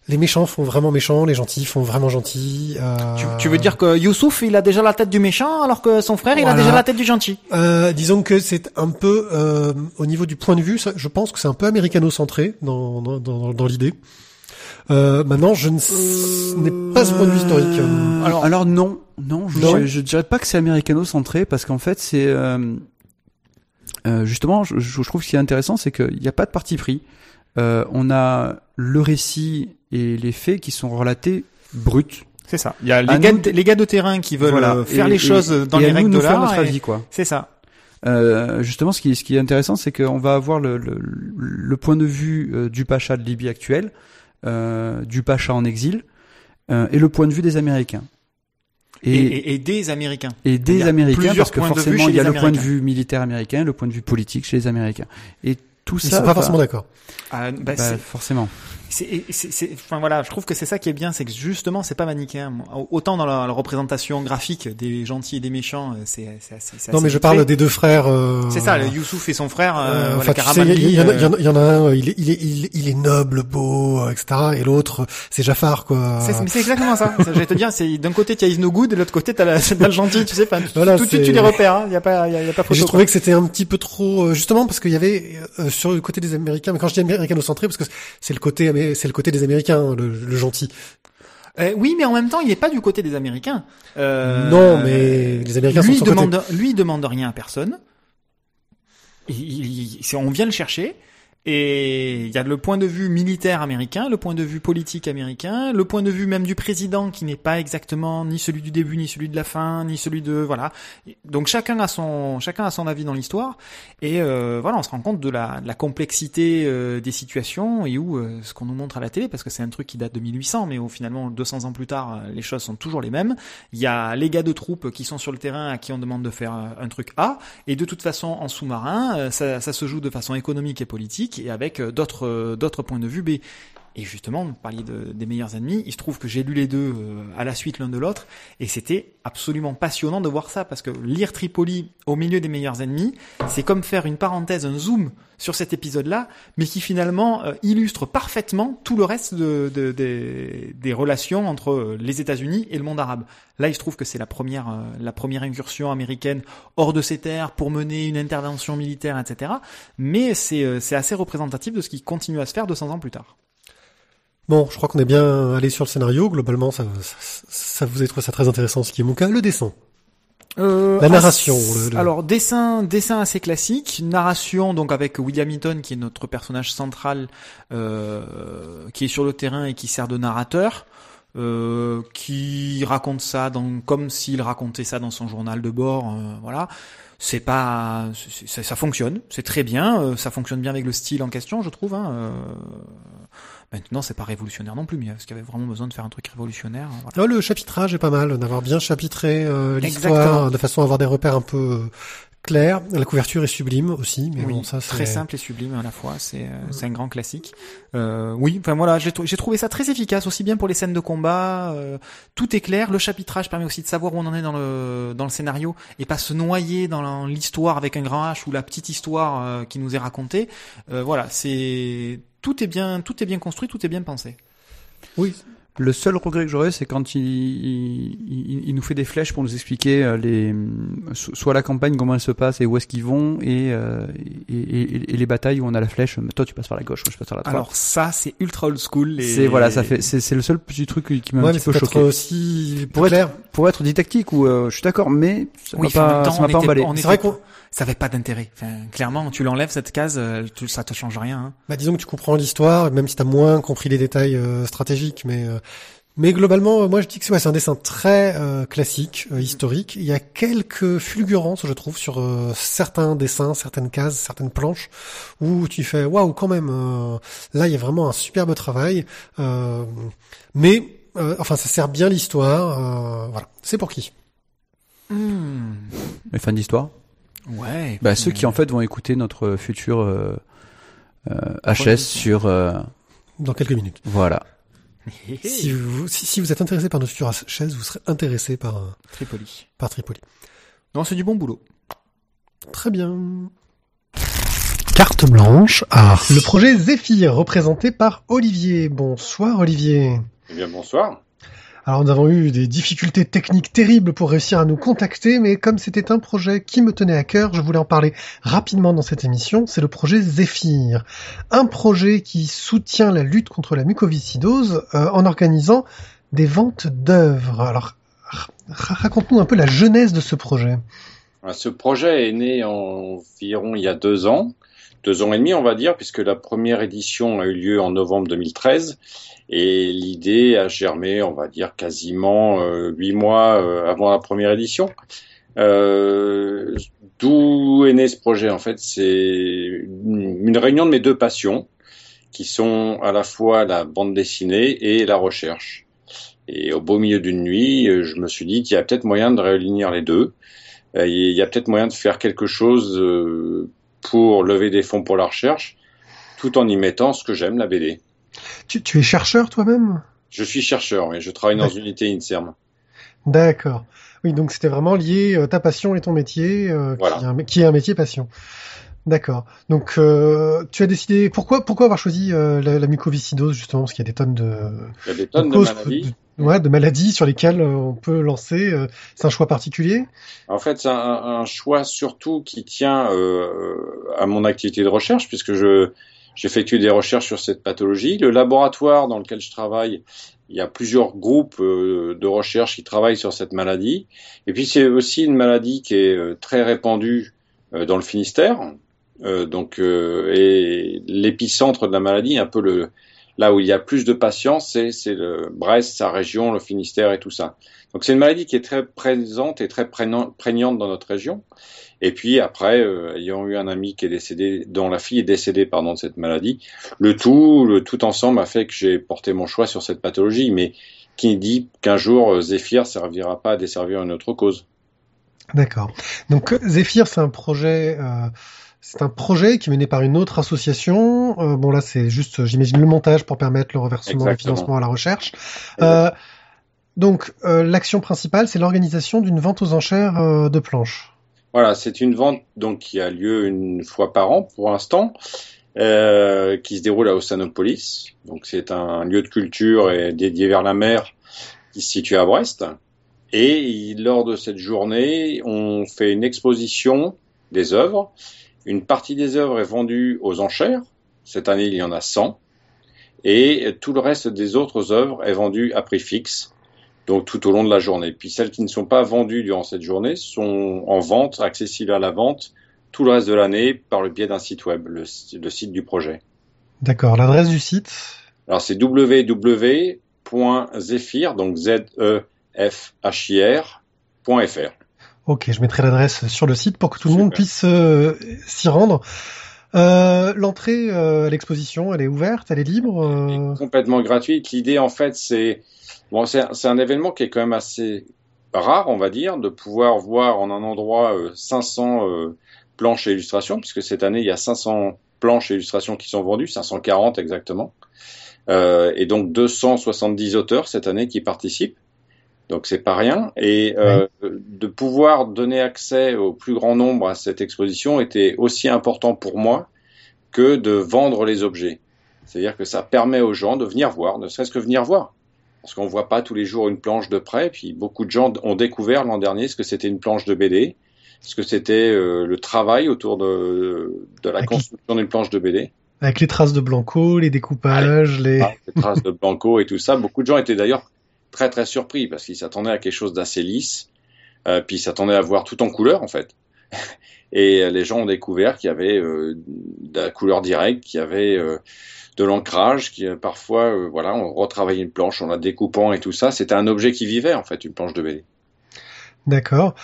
les méchants font vraiment méchants, les gentils font vraiment gentils. euh, Tu, tu veux dire que Youssouf, il a déjà la tête du méchant, alors que son frère, il a déjà la tête du gentil? euh, disons que c'est un peu, euh, au niveau du point de vue, ça, je pense que c'est un peu américano-centré dans, dans, dans, dans l'idée. Euh, maintenant, je ne ce n'est pas ce point de vue historique. Euh, Alors- alors, non, non, je, Non. je, je dirais pas que c'est américano-centré parce qu'en fait c'est euh, euh, justement, je, je trouve que ce qui est intéressant, c'est qu'il n'y a pas de parti pris. Euh, on a le récit et les faits qui sont relatés bruts. C'est ça. Il y a les, gars, nous de- les gars de terrain qui veulent Voilà. euh, faire Et- les et- choses dans et les à règles nous de notre l'art. et- avis, quoi. C'est ça. Euh, justement, ce qui, ce qui est intéressant, c'est qu'on va avoir le, le, le point de vue euh, du pacha de Libye actuel, euh, du pacha en exil, euh, et le point de vue des Américains. Et, Et, et- et des Américains. et des Américains, parce que forcément, il y a le point de vue militaire américain, le point de vue politique chez les Américains. Et tout Ils ça, sont pas forcément d'accord. Ah, bah, bah, forcément. C'est, c'est, c'est- enfin voilà, je trouve que c'est ça qui est bien, c'est que justement, c'est pas manichéen. Autant dans la, la représentation graphique des gentils et des méchants, euh, c'est, c'est assez, Non, mais je fait. parle des deux frères. euh, C'est ça, le Youssouf et son frère, euh, voilà, il y, en a- y en un, il est, il est, il est, il est noble, beau, euh, etc. Et l'autre, c'est Jafar, quoi. C'est, mais c'est exactement ça. Ça, Je vais te dire, c'est d'un côté tu as Is No Good, de l'autre côté t'as, la, t'as le gentil, tu sais. Enfin, Voilà, tout de suite tu les repères. hein. Il y a pas, il y a, il y a pas. J'ai quoi. trouvé que c'était un petit peu trop, justement parce qu'il y avait euh, sur le côté des Américains. Mais quand je dis américano-centré, parce que c'est le côté, c'est le côté des Américains, le, le gentil. Euh, oui, mais en même temps, il est pas du côté des Américains. Euh, non, mais les Américains lui sont de son demande, côté. lui il demande rien à personne. Il, il- on vient le chercher Et il y a le point de vue militaire américain, le point de vue politique américain, le point de vue même du président qui n'est pas exactement ni celui du début, ni celui de la fin, ni celui de voilà. Donc chacun a son chacun a son avis dans l'histoire. Et euh, voilà, on se rend compte de la, de la complexité euh, des situations et où euh, ce qu'on nous montre à la télé, parce que c'est un truc qui date de 1800, mais où finalement 200 ans plus tard, euh, les choses sont toujours les mêmes. Il y a les gars de troupes qui sont sur le terrain à qui on demande de faire un truc A, et de toute façon en sous-marin, ça, ça se joue de façon économique et politique et avec euh, d'autres euh, d'autres points de vue. Et justement, vous parliez de, des meilleurs ennemis. Il se trouve que j'ai lu les deux euh, à la suite l'un de l'autre, et c'était absolument passionnant de voir ça, parce que lire Tripoli au milieu des meilleurs ennemis, c'est comme faire une parenthèse, un zoom sur cet épisode-là, mais qui finalement illustre parfaitement tout le reste de, de, de, des relations entre les États-Unis et le monde arabe. Là, il se trouve que c'est la première, la première incursion américaine hors de ces terres pour mener une intervention militaire, etc. Mais c'est, c'est assez représentatif de ce qui continue à se faire 200 ans plus tard. Bon, je crois qu'on est bien allé sur le scénario. Globalement, ça, ça, ça vous a trouvé ça très intéressant, ce qui est mon cas. Le dessin. Euh, la narration. Le, le... Alors dessin, dessin assez classique, narration donc avec William Eaton qui est notre personnage central, euh, qui est sur le terrain et qui sert de narrateur. Euh, qui raconte ça dans, comme s'il racontait ça dans son journal de bord, euh, voilà. C'est pas, ça, ça fonctionne, c'est très bien, euh, ça fonctionne bien avec le style en question, je trouve. Hein, Maintenant, c'est pas révolutionnaire non plus, mais est-ce qu'il y avait vraiment besoin de faire un truc révolutionnaire voilà. oh, Le chapitrage est pas mal, d'avoir bien chapitré euh, l'histoire de façon à avoir des repères un peu clairs. La couverture est sublime aussi, mais oui, bon, ça c'est très simple et sublime à la fois. C'est euh, c'est un grand classique. Euh, oui, enfin voilà, j'ai j'ai trouvé ça très efficace aussi bien pour les scènes de combat. Euh, tout est clair. Le chapitrage permet aussi de savoir où on en est dans le dans le scénario et pas se noyer dans l'histoire avec un grand H ou la petite histoire euh, qui nous est racontée. Euh, voilà, c'est tout est bien, tout est bien construit, tout est bien pensé. Oui. Le seul regret que j'aurais, c'est quand il, il, il, nous fait des flèches pour nous expliquer les, soit la campagne, comment elle se passe et où est-ce qu'ils vont, et, et, et, et, les batailles où on a la flèche. Toi, tu passes par la gauche, moi je passe par la droite. Alors ça, c'est ultra old school. Et... C'est voilà, ça fait, c'est le seul petit truc qui m'a ouais, un petit peu choqué. Aussi pour être, pour être didactique, ou euh, je suis d'accord, mais ça oui, m'a pas, ça m'a pas emballé. C'est vrai qu'on ça avait pas d'intérêt. Enfin, clairement, tu l'enlèves cette case, euh, ça te change rien. Hein. Bah disons que tu comprends l'histoire, même si t'as moins compris les détails euh, stratégiques, mais euh, mais globalement, moi je dis que c'est ouais, un dessin très euh, classique, historique. Il y a quelques fulgurances, je trouve, sur certains dessins, certaines cases, certaines planches, où tu fais waouh quand même. là, il y a vraiment un superbe travail, mais enfin, ça sert bien l'histoire. voilà, c'est pour qui? Mmh. Les fans d'histoire? Ouais. Bah, ceux qui en fait vont écouter notre futur euh, euh, HS sur. Euh... Dans quelques minutes. Voilà. Si, vous, si, si, vous êtes intéressé par notre futur HS, vous serez intéressé par Tripoli. Par Tripoli. Non, c'est du bon boulot. Très bien. Carte blanche à le projet Zephyr, représenté par Olivier. Bonsoir Olivier. Eh bien bonsoir. Alors nous avons eu des difficultés techniques terribles pour réussir à nous contacter, mais comme c'était un projet qui me tenait à cœur, je voulais en parler rapidement dans cette émission. C'est le projet Zephyr, un projet qui soutient la lutte contre la mucoviscidose euh, en organisant des ventes d'œuvres. Alors raconte-nous un peu la genèse de ce projet. Ce projet est né environ il y a deux ans, deux ans et demi on va dire, puisque la première édition a eu lieu en novembre 2013 et l'idée a germé, on va dire, quasiment euh, huit mois euh, avant la première édition. Euh, D'où est né ce projet En fait, c'est une réunion de mes deux passions, qui sont à la fois la bande dessinée et la recherche. Et au beau milieu d'une nuit, je me suis dit qu'il y a peut-être moyen de réunir les deux. Il y a peut-être moyen de faire quelque chose pour lever des fonds pour la recherche, tout en y mettant ce que j'aime, la BD. Tu, tu es chercheur toi-même Je suis chercheur, oui. Je travaille dans une unité INSERM. D'accord. Oui, donc c'était vraiment lié euh, ta passion et ton métier, euh, voilà. qui, est un, qui, est un, métier passion. D'accord. Donc euh, tu as décidé pourquoi pourquoi avoir choisi euh, la, la, mucoviscidose justement? Parce qu'il y a des tonnes de il y a des tonnes de, de maladies. De, ouais, de maladies sur lesquelles euh, on peut lancer. c'est un choix particulier? En fait, c'est un, un, choix surtout qui tient euh, à mon activité de recherche puisque je J'effectue des recherches sur cette pathologie. Le laboratoire dans lequel je travaille, il y a plusieurs groupes de recherche qui travaillent sur cette maladie. Et puis c'est aussi une maladie qui est très répandue dans le Finistère. Euh, donc, euh, et l'épicentre de la maladie, un peu le là où il y a plus de patients, c'est le Brest, sa région, le Finistère et tout ça. Donc c'est une maladie qui est très présente et très prégnante dans notre région. Et puis après, euh, ayant eu un ami qui est décédé, dont la fille est décédée pardon de cette maladie, le tout, le tout ensemble a fait que j'ai porté mon choix sur cette pathologie. Mais qui dit qu'un jour euh, Zéphyr servira pas à desservir une autre cause. D'accord. Donc Zéphyr, c'est un projet. Euh... C'est un projet qui est mené par une autre association. Euh, bon là, c'est juste, j'imagine, le montage pour permettre le reversement du financement à la recherche. Euh, donc, euh, l'action principale, c'est l'organisation d'une vente aux enchères de planches. Voilà, c'est une vente donc qui a lieu une fois par an pour l'instant, qui se déroule à Ossanopolis. Donc, c'est un lieu de culture et dédié vers la mer qui se situe à Brest. Et lors de cette journée, on fait une exposition des œuvres. Une partie des œuvres est vendue aux enchères. Cette année, il y en a 100. Et tout le reste des autres œuvres est vendu à prix fixe donc tout au long de la journée. Puis celles qui ne sont pas vendues durant cette journée sont en vente, accessibles à la vente tout le reste de l'année par le biais d'un site web, le, site du projet. D'accord, l'adresse du site? Alors c'est www.zephyr, donc z e f h i r.fr. Ok, je mettrai l'adresse sur le site pour que tout le monde puisse euh, s'y rendre. Euh, L'entrée euh, à l'exposition, elle est ouverte, elle est libre Complètement gratuite. L'idée, en fait, c'est Bon, c'est un événement qui est quand même assez rare, on va dire, de pouvoir voir en un endroit 500 euh, euh, planches et illustrations, puisque cette année, il y a 500 planches et illustrations qui sont vendues, 540 exactement, et donc 270 auteurs cette année qui participent. Donc c'est pas rien. Et euh, de pouvoir donner accès au plus grand nombre à cette exposition était aussi important pour moi que de vendre les objets. C'est-à-dire que ça permet aux gens de venir voir, ne serait-ce que venir voir parce qu'on voit pas tous les jours une planche de près. Puis beaucoup de gens ont découvert l'an dernier ce que c'était une planche de BD, ce que c'était euh, le travail autour de, de la construction d'une planche de BD. Avec les traces de Blanco, les découpages, les... les traces de Blanco et tout ça. Beaucoup de gens étaient d'ailleurs très très surpris parce qu'ils s'attendaient à quelque chose d'assez lisse, euh, puis ils s'attendaient à voir tout en couleur en fait. Et les gens ont découvert qu'il y avait euh, de la couleur directe, qu'il y avait euh, de l'ancrage, qui parfois, euh, voilà, on retravaillait une planche, on la découpant et tout ça. C'était un objet qui vivait en fait, une planche de BD. D'accord.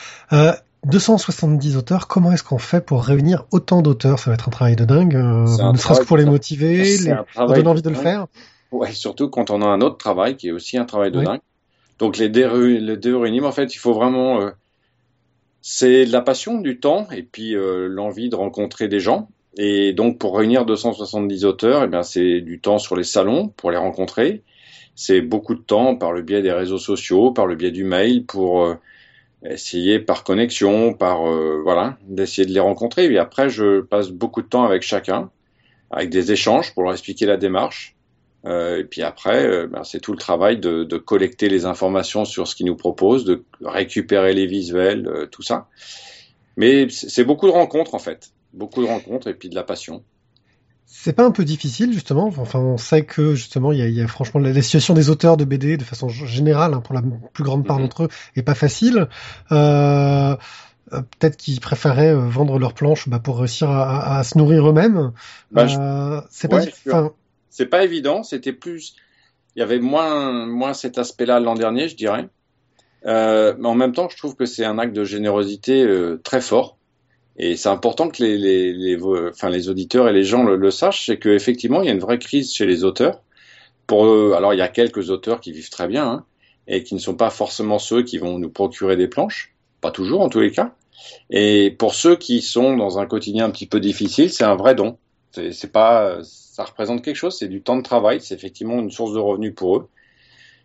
270 auteurs, comment est-ce qu'on fait pour réunir autant d'auteurs? Ça va être un travail de dingue, ne serait-ce que pour les motiver, les donner envie de, le faire? Ouais, surtout quand on a un autre travail qui est aussi un travail de dingue. Donc les deux, les deux en fait, il faut vraiment c'est la passion, du temps et puis euh, l'envie de rencontrer des gens. Et donc pour réunir 270 auteurs, eh bien c'est du temps sur les salons pour les rencontrer. C'est beaucoup de temps par le biais des réseaux sociaux, par le biais du mail pour euh, essayer par connexion, par euh, voilà, d'essayer de les rencontrer. Et après, je passe beaucoup de temps avec chacun, avec des échanges pour leur expliquer la démarche. Euh, et puis après, euh, ben, c'est tout le travail de, de, collecter les informations sur ce qu'ils nous proposent, de récupérer les visuels, euh, tout ça. Mais c'est beaucoup de rencontres en fait, beaucoup de rencontres et puis de la passion. C'est pas un peu difficile justement? Enfin, on sait que justement, il y a, y a, franchement la, situation des auteurs de BD de façon générale, hein, pour la plus grande part mm-hmm. d'entre eux, est pas facile. Euh, peut-être qu'ils préféraient vendre leurs planches bah, pour réussir à, à, se nourrir eux-mêmes. Bah, euh, c'est pas, c'est pas évident. C'était plus, il y avait moins, moins cet aspect-là l'an dernier, je dirais. Euh, mais en même temps, je trouve que c'est un acte de générosité euh, très fort. Et c'est important que les, les, enfin, les auditeurs et les gens le, sachent, c'est qu'effectivement, il y a une vraie crise chez les auteurs. Pour eux, alors il y a quelques auteurs qui vivent très bien hein, et qui ne sont pas forcément ceux qui vont nous procurer des planches, pas toujours en tous les cas. Et pour ceux qui sont dans un quotidien un petit peu difficile, c'est un vrai don. C'est pas, ça représente quelque chose, c'est du temps de travail, c'est effectivement une source de revenus pour eux.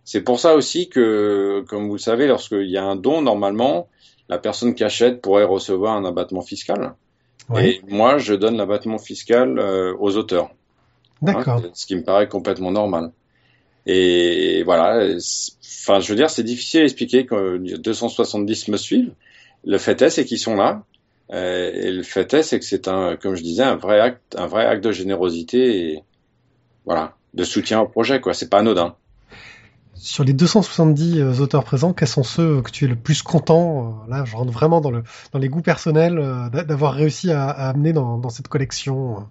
C'est pour ça aussi que, comme vous le savez, lorsqu'il y a un don, normalement, la personne qui achète pourrait recevoir un abattement fiscal. Et moi, je donne l'abattement fiscal euh, aux auteurs. D'accord. Hein, ce qui me paraît complètement normal. Et voilà, enfin, je veux dire, c'est difficile à expliquer que 270 me suivent. Le fait est, c'est qu'ils sont là. Euh, et le fait est, c'est que c'est un, comme je disais, un vrai acte, un vrai acte de générosité et voilà, de soutien au projet, quoi. C'est pas anodin. Sur les 270 euh, auteurs présents, quels sont ceux que tu es le plus content euh, Là, je rentre vraiment dans, le, dans les goûts personnels d'a- d'avoir réussi à, à amener dans, dans cette collection.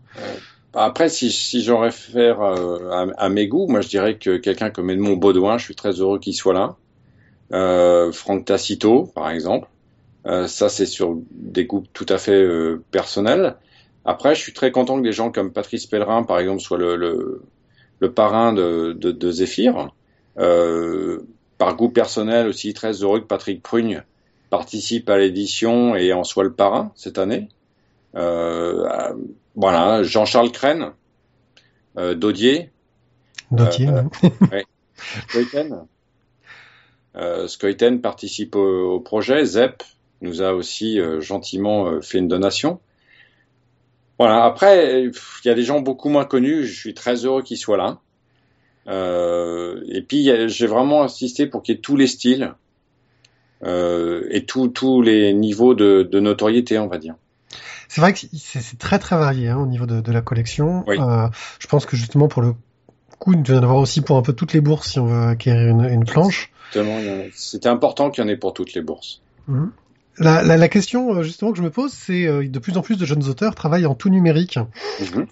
Après, si, si j'en réfère à, à mes goûts, moi je dirais que quelqu'un comme Edmond Baudouin, je suis très heureux qu'il soit là. Euh, Franck Tacito, par exemple. Euh, ça, c'est sur des goûts tout à fait euh, personnels. Après, je suis très content que des gens comme Patrice Pellerin, par exemple, soient le, le, le parrain de, de, de Zéphyr. Euh, par goût personnel aussi, très heureux que Patrick Prugne participe à l'édition et en soit le parrain cette année. Voilà, Jean-Charles Crène, Scoiten. Euh, Scoiten participe au, au projet. Zep nous a aussi euh, gentiment euh, fait une donation. Voilà. Après, il y a des gens beaucoup moins connus. Je suis très heureux qu'ils soient là. Euh, et puis, j'ai vraiment insisté pour qu'il y ait tous les styles euh, et tous les niveaux de, de notoriété, on va dire. C'est vrai que c'est très très varié hein, au niveau de, de la collection. Oui. Euh, je pense que justement pour le coup, il doit y en avoir aussi pour un peu toutes les bourses si on veut acquérir une, une planche. C'était important qu'il y en ait pour toutes les bourses. Mhm. La, la, la question euh, justement que je me pose, c'est euh, de plus en plus de jeunes auteurs travaillent en tout numérique. Mhm.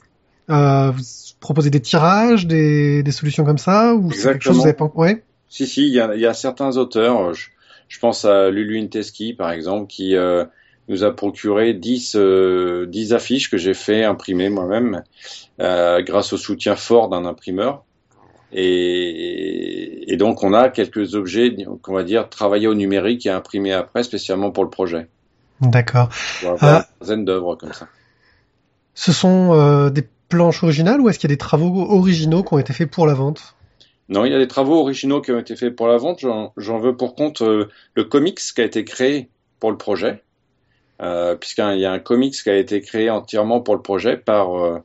Euh, vous proposez des tirages, des, des solutions comme ça, ou c'est quelque chose que vous avez pas Ouais. Si, si, il y a, il y a certains auteurs, je, je pense à Lulu Inteski, par exemple, qui euh, nous a procuré 10, euh, 10 affiches que j'ai fait imprimer moi-même grâce au soutien fort d'un imprimeur. Et, et donc, on a quelques objets qu'on va dire travaillés au numérique et imprimés après, spécialement pour le projet. D'accord. On va avoir Ah. une dizaine d'œuvres comme ça. Ce sont euh, des planches originales ou est-ce qu'il y a des travaux originaux qui ont été faits pour la vente? Non, il y a des travaux originaux qui ont été faits pour la vente. J'en veux pour compte euh, le comics qui a été créé pour le projet, euh, puisqu'il y a un comics qui a été créé entièrement pour le projet par euh,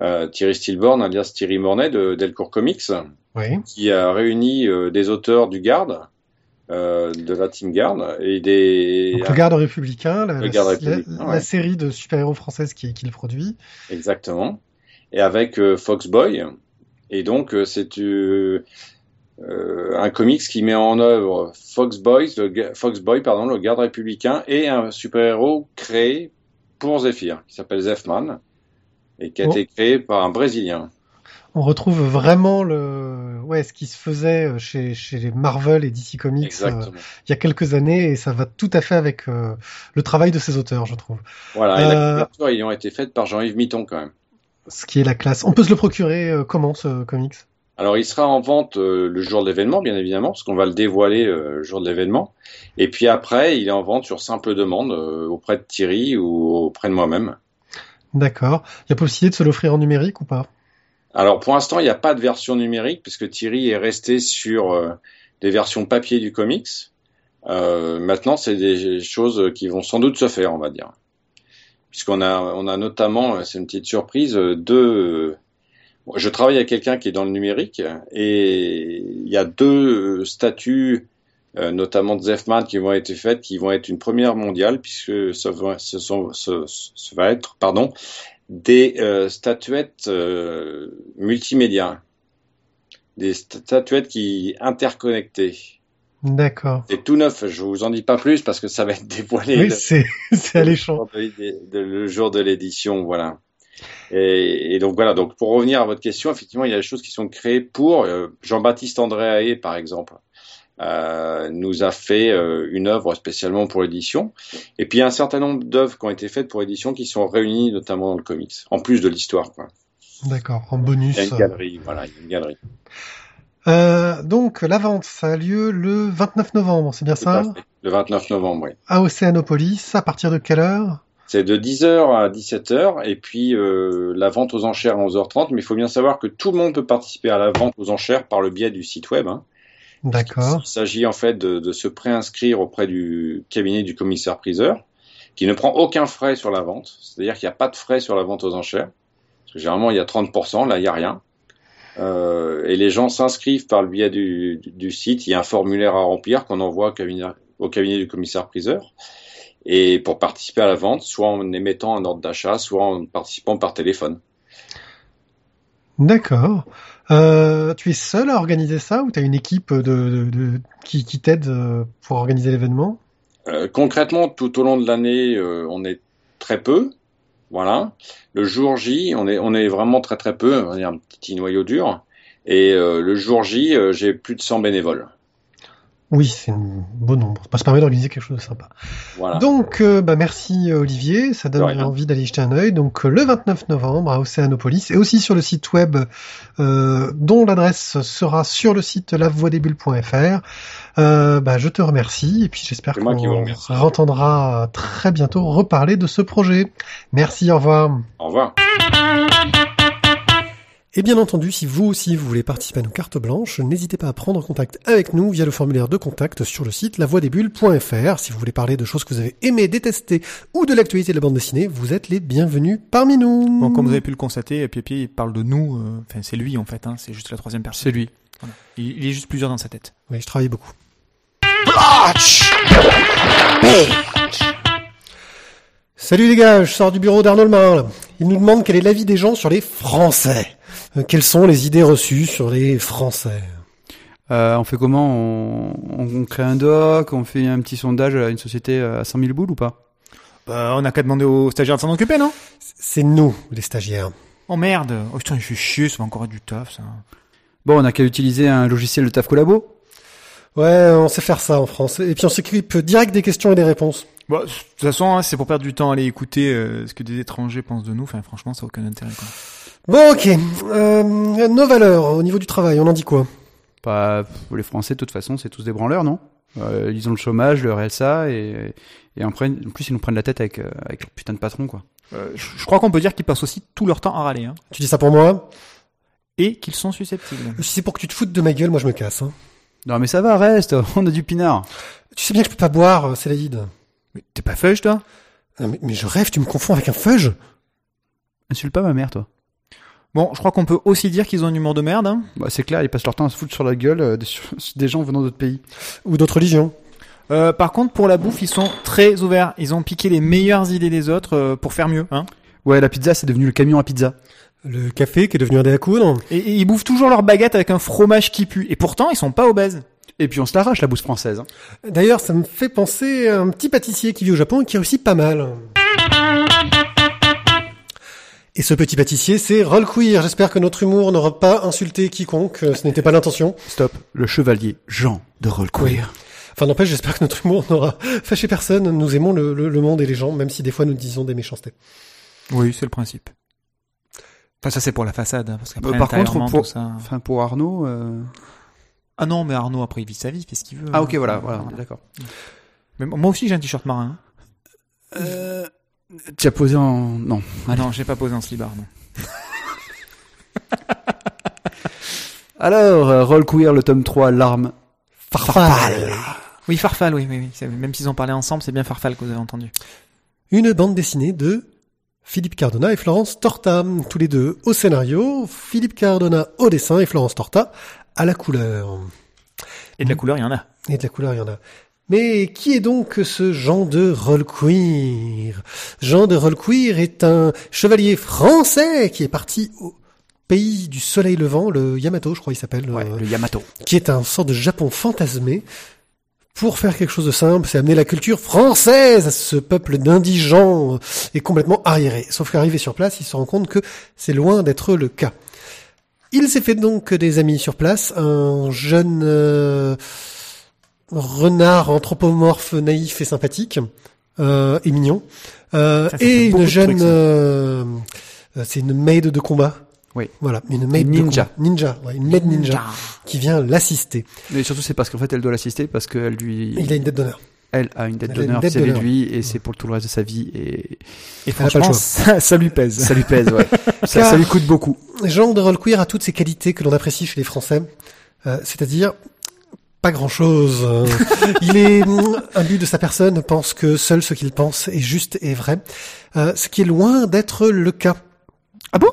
euh, Thierry Stillborn, alias Thierry Mornay de Delcourt Comics, Oui. qui a réuni euh, des auteurs du Garde, euh, de la Team Garde, et des... Donc le garde républicain, la, Le la- Garde la- républicain, la ouais. série de super-héros française qui, qui le produit. Exactement. Et avec euh, Foxboy. Et donc, euh, c'est euh, un comics qui met en œuvre Foxboy, le, ga- Foxboy, pardon, le garde républicain, et un super-héros créé pour Zephyr, qui s'appelle Zephman, et qui a Oh. été créé par un Brésilien. On retrouve vraiment le, ouais, ce qui se faisait euh, chez, chez les Marvel et DC Comics euh, il y a quelques années et ça va tout à fait avec euh, le travail de ces auteurs, je trouve. Voilà, et la couverture ayant été faite par Jean-Yves Mitton quand même. Ce qui est la classe. On peut se le procurer comment ce comics? Alors, il sera en vente euh, le jour de l'événement, bien évidemment, parce qu'on va le dévoiler euh, le jour de l'événement. Et puis après, il est en vente sur simple demande euh, auprès de Thierry ou auprès de moi-même. D'accord. Il y a possibilité de se l'offrir en numérique ou pas? Alors pour l'instant, il n'y a pas de version numérique puisque Thierry est resté sur euh, des versions papier du comics. Euh, maintenant, c'est des choses qui vont sans doute se faire, on va dire. Puisqu'on a, on a notamment, euh, c'est une petite surprise, deux. Je travaille avec quelqu'un qui est dans le numérique et il y a deux statues, euh, notamment de Zefman, qui vont être faites, qui vont être une première mondiale puisque ça ce va être, pardon, des euh, statuettes euh, multimédia, des statuettes qui interconnectées. D'accord. C'est tout neuf. Je vous en dis pas plus parce que ça va être dévoilé Oui, le, c'est alléchant. le jour de l'édition, voilà. Et, et donc voilà. Donc pour revenir à votre question, effectivement, il y a des choses qui sont créées pour euh, Jean-Baptiste Andréaé, par exemple. Euh, nous a fait euh, une œuvre spécialement pour l'édition. Et puis il y a un certain nombre d'œuvres qui ont été faites pour l'édition qui sont réunies notamment dans le comics, en plus de l'histoire. D'accord. En bonus. Il y a une galerie, voilà, il y a une galerie. Euh, donc la vente, ça a lieu le 29 novembre, c'est bien ça. Le 29 novembre, oui. À Océanopolis. À partir de quelle heure? C'est de 10h à 17h et puis euh, la vente aux enchères à 11h30. Mais il faut bien savoir que tout le monde peut participer à la vente aux enchères par le biais du site web. hein. D'accord. Il s'agit en fait de, de se préinscrire auprès du cabinet du commissaire-priseur qui ne prend aucun frais sur la vente. C'est-à-dire qu'il n'y a pas de frais sur la vente aux enchères. Parce que généralement, il y a 30%, là, il n'y a rien. Euh, et les gens s'inscrivent par le biais du, du, du site. Il y a un formulaire à remplir qu'on envoie au cabinet, au cabinet du commissaire-priseur. Et pour participer à la vente, soit en émettant un ordre d'achat, soit en participant par téléphone. D'accord. Euh, tu es seul à organiser ça ou tu as une équipe qui, t'aide euh, pour organiser l'événement? Euh, concrètement, tout au long de l'année, on est très peu. Voilà. Le jour J, on est, on est vraiment très très peu. On est un petit noyau dur. Et le jour J, j'ai plus de 100 bénévoles. Oui, c'est un beau nombre. Ça permet d'organiser quelque chose de sympa. Voilà. Donc, euh, bah, merci euh, Olivier, ça donne envie d'aller jeter un œil. Donc, euh, le 29 novembre à Océanopolis et aussi sur le site web euh, dont l'adresse sera sur le site lavoidesbulles.fr. Euh, bah, je te remercie et puis j'espère qu'on entendra très bientôt reparler de ce projet. Merci, au revoir. Au revoir. Et bien entendu, si vous aussi vous voulez participer à nos cartes blanches, n'hésitez pas à prendre contact avec nous via le formulaire de contact sur le site lavoidesbulles.fr. Si vous voulez parler de choses que vous avez aimées, détestées ou de l'actualité de la bande dessinée, vous êtes les bienvenus parmi nous. Bon, comme vous avez pu le constater, il parle de nous. euh, Enfin, c'est lui en fait. Hein, c'est juste la troisième personne. C'est lui. Voilà. Il, il est juste plusieurs dans sa tête. Oui, je travaille beaucoup. Salut les gars, je sors du bureau d'Arnold Marin. là. Il nous demande quel est l'avis des gens sur les Français. Euh, Quelles sont les idées reçues sur les Français Euh, on fait comment on, on crée un doc, on fait un petit sondage à une société à 100 000 boules ou pas Bah, on a qu'à demander aux stagiaires de s'en occuper, non C'est nous, les stagiaires. Oh merde Oh putain, il fait chier, ça va encore être du taf, ça. Bon, on a qu'à utiliser un logiciel de taf collabo. Ouais, on sait faire ça en France. Et puis on s'occupe direct des questions et des réponses. Bon, de toute façon, hein, c'est pour perdre du temps à aller écouter euh, ce que des étrangers pensent de nous. Enfin, franchement, ça n'a aucun intérêt. Quoi. Bon, ok. Euh, nos valeurs au niveau du travail, on en dit quoi? Pas pour les Français, de toute façon, c'est tous des branleurs, non? Euh, Ils ont le chômage, le RSA, et, et en, prennent- en plus ils nous prennent la tête avec, avec leur putain de patron, quoi. Euh, je je crois qu'on peut dire qu'ils passent aussi tout leur temps à râler. Hein, Tu dis ça pour moi? Et qu'ils sont susceptibles. Si c'est pour que tu te foutes de ma gueule, moi je me casse. Hein. Non mais ça va, reste, on a du pinard. Tu sais bien que je peux pas boire, euh, Célaïde. Mais t'es pas feuge, toi? Ah, mais, mais je rêve, tu me confonds avec un fudge Insulte pas ma mère, toi. Bon, je crois qu'on peut aussi dire qu'ils ont un humour de merde. Hein. Bah, c'est clair, ils passent leur temps à se foutre sur la gueule euh, des, sur- des gens venant d'autres pays. ou d'autres religions. Euh, par contre, pour la bouffe, ils sont très ouverts. Ils ont piqué les meilleures idées des autres euh, pour faire mieux. Hein. Ouais, la pizza, c'est devenu le camion à pizza. Le café qui est devenu un dé à coudre. Et, et ils bouffent toujours leur baguette avec un fromage qui pue. Et pourtant, ils sont pas obèses. Et puis on se l'arrache, la bouffe française. hein. D'ailleurs, ça me fait penser à un petit pâtissier qui vit au Japon et qui réussit pas mal. Et ce petit pâtissier, c'est Roll Queer. J'espère que notre humour n'aura pas insulté quiconque. euh, Ce n'était pas l'intention. Stop, le chevalier Jean de Rollqueer. Enfin, n'empêche, j'espère que notre humour n'aura fâché personne. Nous aimons le, le- le monde et les gens, même si des fois nous disons des méchancetés. Oui, c'est le principe. Enfin, ça c'est pour la façade. hein, parce qu'après, Euh, par contre, pour- tout ça... Enfin, pour Arnaud... euh, Ah non, mais Arnaud, après, il vit sa vie, il fait ce qu'il veut. Ah hein. ok, voilà, voilà, on est d'accord. Mais moi aussi, j'ai un t-shirt marin. hein. Euh, tu as posé en... Non. Ah non, j'ai pas posé un slibard, non. Alors, euh, Rollqueer, le tome 3, l'arme. Farfale. Oui, Farfal, oui, oui, oui. C'est- Même s'ils ont parlé ensemble, c'est bien Farfal que vous avez entendu. Une bande dessinée de Philippe Cardona et Florence Torta, tous les deux au scénario, Philippe Cardona au dessin et Florence Torta à la couleur. Et de la couleur, il y en a. Et de la couleur, il y en a. Mais qui est donc ce Jean de Rollqueer Jean de Rollqueer est un chevalier français qui est parti au pays du soleil levant, le Yamato, je crois il s'appelle, Ouais, euh, le Yamato. qui est un sort de Japon fantasmé. Pour faire quelque chose de simple, c'est amener la culture française à ce peuple d'indigents euh, et complètement arriéré. Sauf qu'arrivé sur place, il se rend compte que c'est loin d'être le cas. Il s'est fait donc des amis sur place, un jeune euh, renard anthropomorphe naïf et sympathique euh, et mignon, euh, Ça, ça et une jeune, euh, c'est une maid de combat. Oui. Voilà, une maid Ninja. ninja, ouais, une maid ninja qui vient l'assister. Mais surtout, c'est parce qu'en fait, elle doit l'assister parce qu'elle lui... Il a une dette d'honneur. Elle a une dette d'honneur vis-à-vis de lui et c'est pour tout le reste de sa vie et Et franchement, ça, ça lui pèse. ça lui pèse, ouais. ça, lui coûte beaucoup. Jean de Rollqueer a toutes ces qualités que l'on apprécie chez les Français, euh, c'est-à-dire pas grand-chose. Euh, il est mm, imbu de sa personne, pense que seul ce qu'il pense est juste et vrai, euh, ce qui est loin d'être le cas. Ah bon?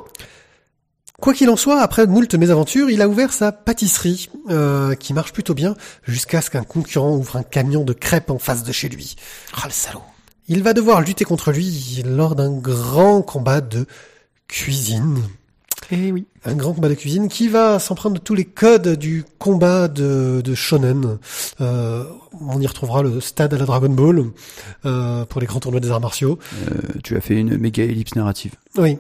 Quoi qu'il en soit, après moult mésaventures, il a ouvert sa pâtisserie, euh, qui marche plutôt bien, jusqu'à ce qu'un concurrent ouvre un camion de crêpes en face de chez lui. Ah, le salaud. Il va devoir lutter contre lui lors d'un grand combat de cuisine. Eh oui. un grand combat de cuisine qui va s'emprunter de tous les codes du combat de, de shonen. Euh, on y retrouvera le stade à la Dragon Ball euh, pour les grands tournois des arts martiaux. Euh, tu as fait une méga ellipse narrative. Oui.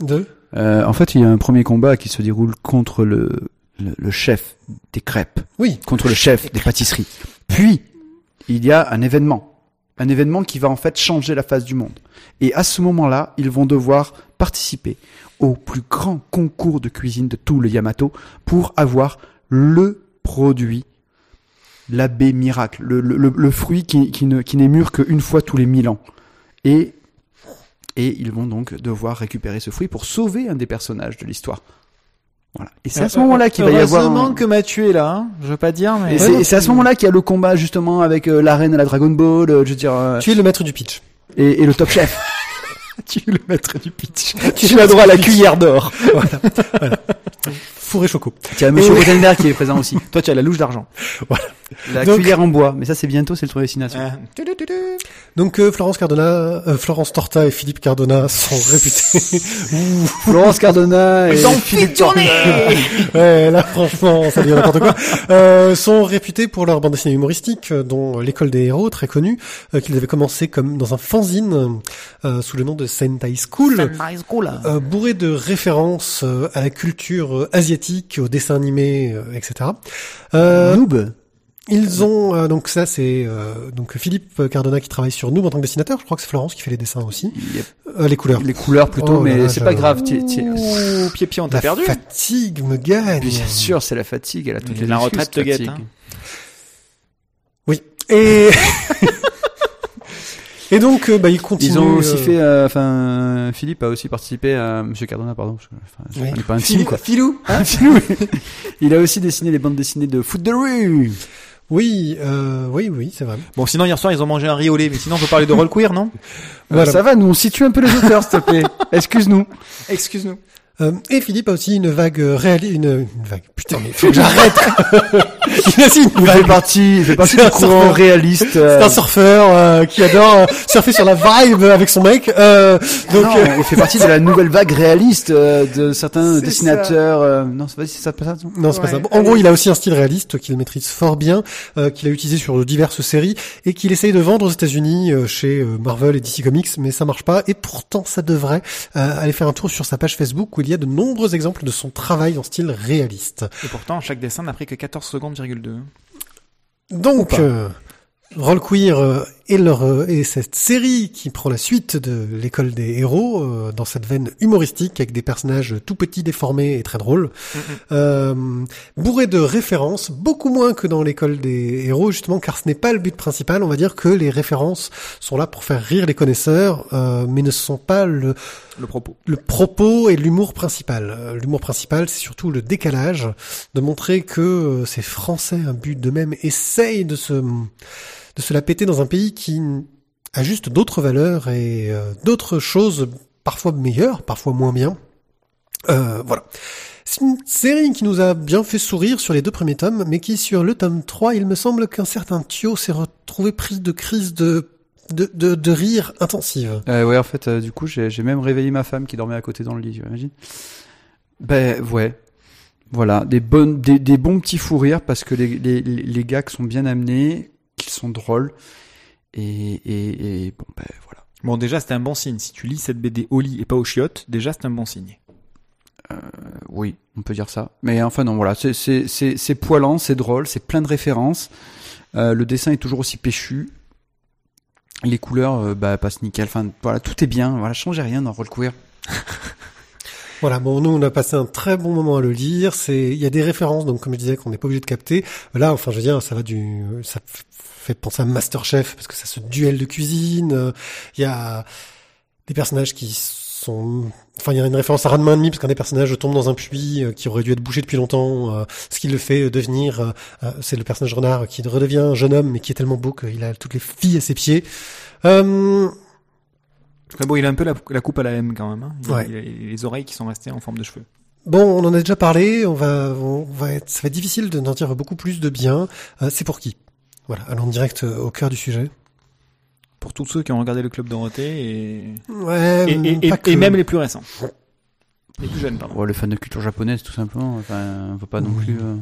Deux. Euh, en fait, il y a un premier combat qui se déroule contre le, le, le chef des crêpes, Oui. contre le chef des pâtisseries. Puis, il y a un événement. Un événement qui va en fait changer la face du monde. Et à ce moment-là, ils vont devoir participer au plus grand concours de cuisine de tout le Yamato pour avoir le produit, l'abbé miracle, le, le, le- le fruit qui, qui ne- qui n'est mûr qu'une fois tous les mille ans. Et, et ils vont donc devoir récupérer ce fruit pour sauver un des personnages de l'histoire. Voilà. Et c'est à ce moment-là qu'il va y avoir. un- Heureusement que Mathieu est là. hein. Je veux pas dire, mais. et c'est à ce moment-là qu'il y a le combat justement avec euh, la reine à la Dragon Ball, euh, je veux dire, euh, Tu es le maître du pitch. et, et le top chef. tu es le maître du pitch. Tu tu as droit à la cuillère d'or. Four et choco. Tu as Monsieur Et- Rosenberg qui est présent aussi. Toi, tu as la louche d'argent. La Donc- cuillère en bois, mais ça c'est bientôt, c'est le tour destination. Ah. Donc euh, Florence Cardona, euh, Florence Torta et Philippe Cardona sont réputés. Florence Cardona et Philippe Tornay. ouais, là franchement, ça devient n'importe quoi. Euh, sont réputés pour leur bande dessinée humoristique, euh, dont l'école des héros, très connue, euh, qu'ils avaient commencé comme dans un fanzine euh, sous le nom de Sentai School. euh, bourré de références euh, à la culture euh, asiatique, au dessin animé, euh, etc. Euh, Noob. ils ont euh, donc ça c'est euh, donc Philippe Cardona qui travaille sur Noob en tant que dessinateur. Je crois que c'est Florence qui fait les dessins aussi, Il y a Euh, les couleurs. les couleurs plutôt, Oh mais c'est pas grave. tu- Ouh, pied pied, on t'a La perdu. fatigue me gagne. Bien sûr, c'est la fatigue. Elle a toutes Mais les la retraite te hein. Oui. Et et donc euh, bah ils continuent. Ils ont aussi euh, fait, euh, enfin, euh, Philippe a aussi participé à Monsieur Cardona, pardon, parce que, enfin, pas un Philou, film, quoi. Philou. Philou, oui. Il a aussi dessiné les bandes dessinées de foot de rue. Oui, euh, oui, oui, c'est vrai. Bon, sinon, hier soir, ils ont mangé un riz au lait, mais sinon, on peut parler de roll queer, non? Voilà. Euh, ça va, nous on situe un peu les auteurs, s'il te plaît. Excuse-nous. Excuse-nous. Euh, et Philippe a aussi une vague euh, réali une, une vague. Putain, mais faut que j'arrête. il a aussi une Il fait vague. partie, il fait partie C'est du courant surfeur. réaliste. C'est euh, un surfeur euh, qui adore euh, surfer sur la vibe avec son mec. Euh, donc non, euh, il fait partie de la nouvelle vague réaliste euh, de certains C'est dessinateurs. euh, non, c'est pas c'est ça, pas ça. non? C'est pas ça. Bon, en gros, il a aussi un style réaliste qu'il maîtrise fort bien, euh, qu'il a utilisé sur diverses séries et qu'il essaye de vendre aux États-Unis euh, chez Marvel et DC Comics, mais ça marche pas. Et pourtant, ça devrait euh, aller faire un tour sur sa page Facebook où il y a de nombreux exemples de son travail en style réaliste. Et pourtant, chaque dessin n'a pris que 14 secondes, virgule 2. Donc, euh, Roll Queer euh, et, leur, euh, et cette série qui prend la suite de l'école des héros euh, dans cette veine humoristique avec des personnages tout petits, déformés et très drôles, euh, bourré de références, beaucoup moins que dans l'école des héros justement, car ce n'est pas le but principal. On va dire que les références sont là pour faire rire les connaisseurs, euh, mais ne sont pas le, Le propos. le propos et l'humour principal. Euh, L'humour principal, c'est surtout le décalage, de montrer que euh, ces Français, un but d'eux-mêmes, essayent de se, de se la péter dans un pays qui a juste d'autres valeurs et euh, d'autres choses, parfois meilleures, parfois moins bien. Euh, voilà. C'est une série qui nous a bien fait sourire sur les deux premiers tomes, mais qui sur le tome 3, il me semble qu'un certain Thio s'est retrouvé pris de crise de, de, de, rire intensive. Euh, ouais, en fait, euh, du coup, j'ai même réveillé ma femme qui dormait à côté dans le lit. Tu imagines? Ben ouais. Voilà, des bonnes, des, des bons petits fous rires parce que les, les, les gags sont bien amenés, qu'ils sont drôles et, et, et bon ben voilà. Bon, déjà, c'est un bon signe. Si tu lis cette BD au lit et pas au chiottes, déjà, c'est un bon signe. Euh, oui, on peut dire ça. Mais enfin non, voilà, c'est c'est c'est c'est poilant, c'est drôle, c'est plein de références. Euh, le dessin est toujours aussi péchu. Les couleurs, euh, bah, passent nickel. Enfin, voilà, tout est bien. Voilà, changez rien dans Roll Queer. Voilà, bon, nous on a passé un très bon moment à le lire. C'est, il y a des références, donc comme je disais, qu'on n'est pas obligé de capter. Là, enfin, je veux dire, ça va du, ça fait penser à Masterchef parce que ça se duel de cuisine. Euh, Il y a des personnages qui sont, enfin, il y a une référence à Ranma ennemi parce qu'un des personnages tombe dans un puits euh, qui aurait dû être bouché depuis longtemps. euh, ce qui le fait devenir, c'est le personnage renard qui redevient un jeune homme mais qui est tellement beau qu'il a toutes les filles à ses pieds. Euh, bon, il a un peu la, la coupe à la M quand même. Hein. Il, Ouais. il a les oreilles qui sont restées en forme de cheveux. Bon, on en a déjà parlé. On va, on va être, ça va être difficile de n'en dire beaucoup plus de bien. Euh, c'est pour qui? Voilà, allons direct euh, au cœur du sujet. Pour tous ceux qui ont regardé le Club Dorothée et, Ouais, et, et, pas et- que. et même les plus récents. Les plus jeunes, pardon. Ouais, le fan de culture japonaise, tout simplement. Enfin, on peut pas non Oui. plus. euh,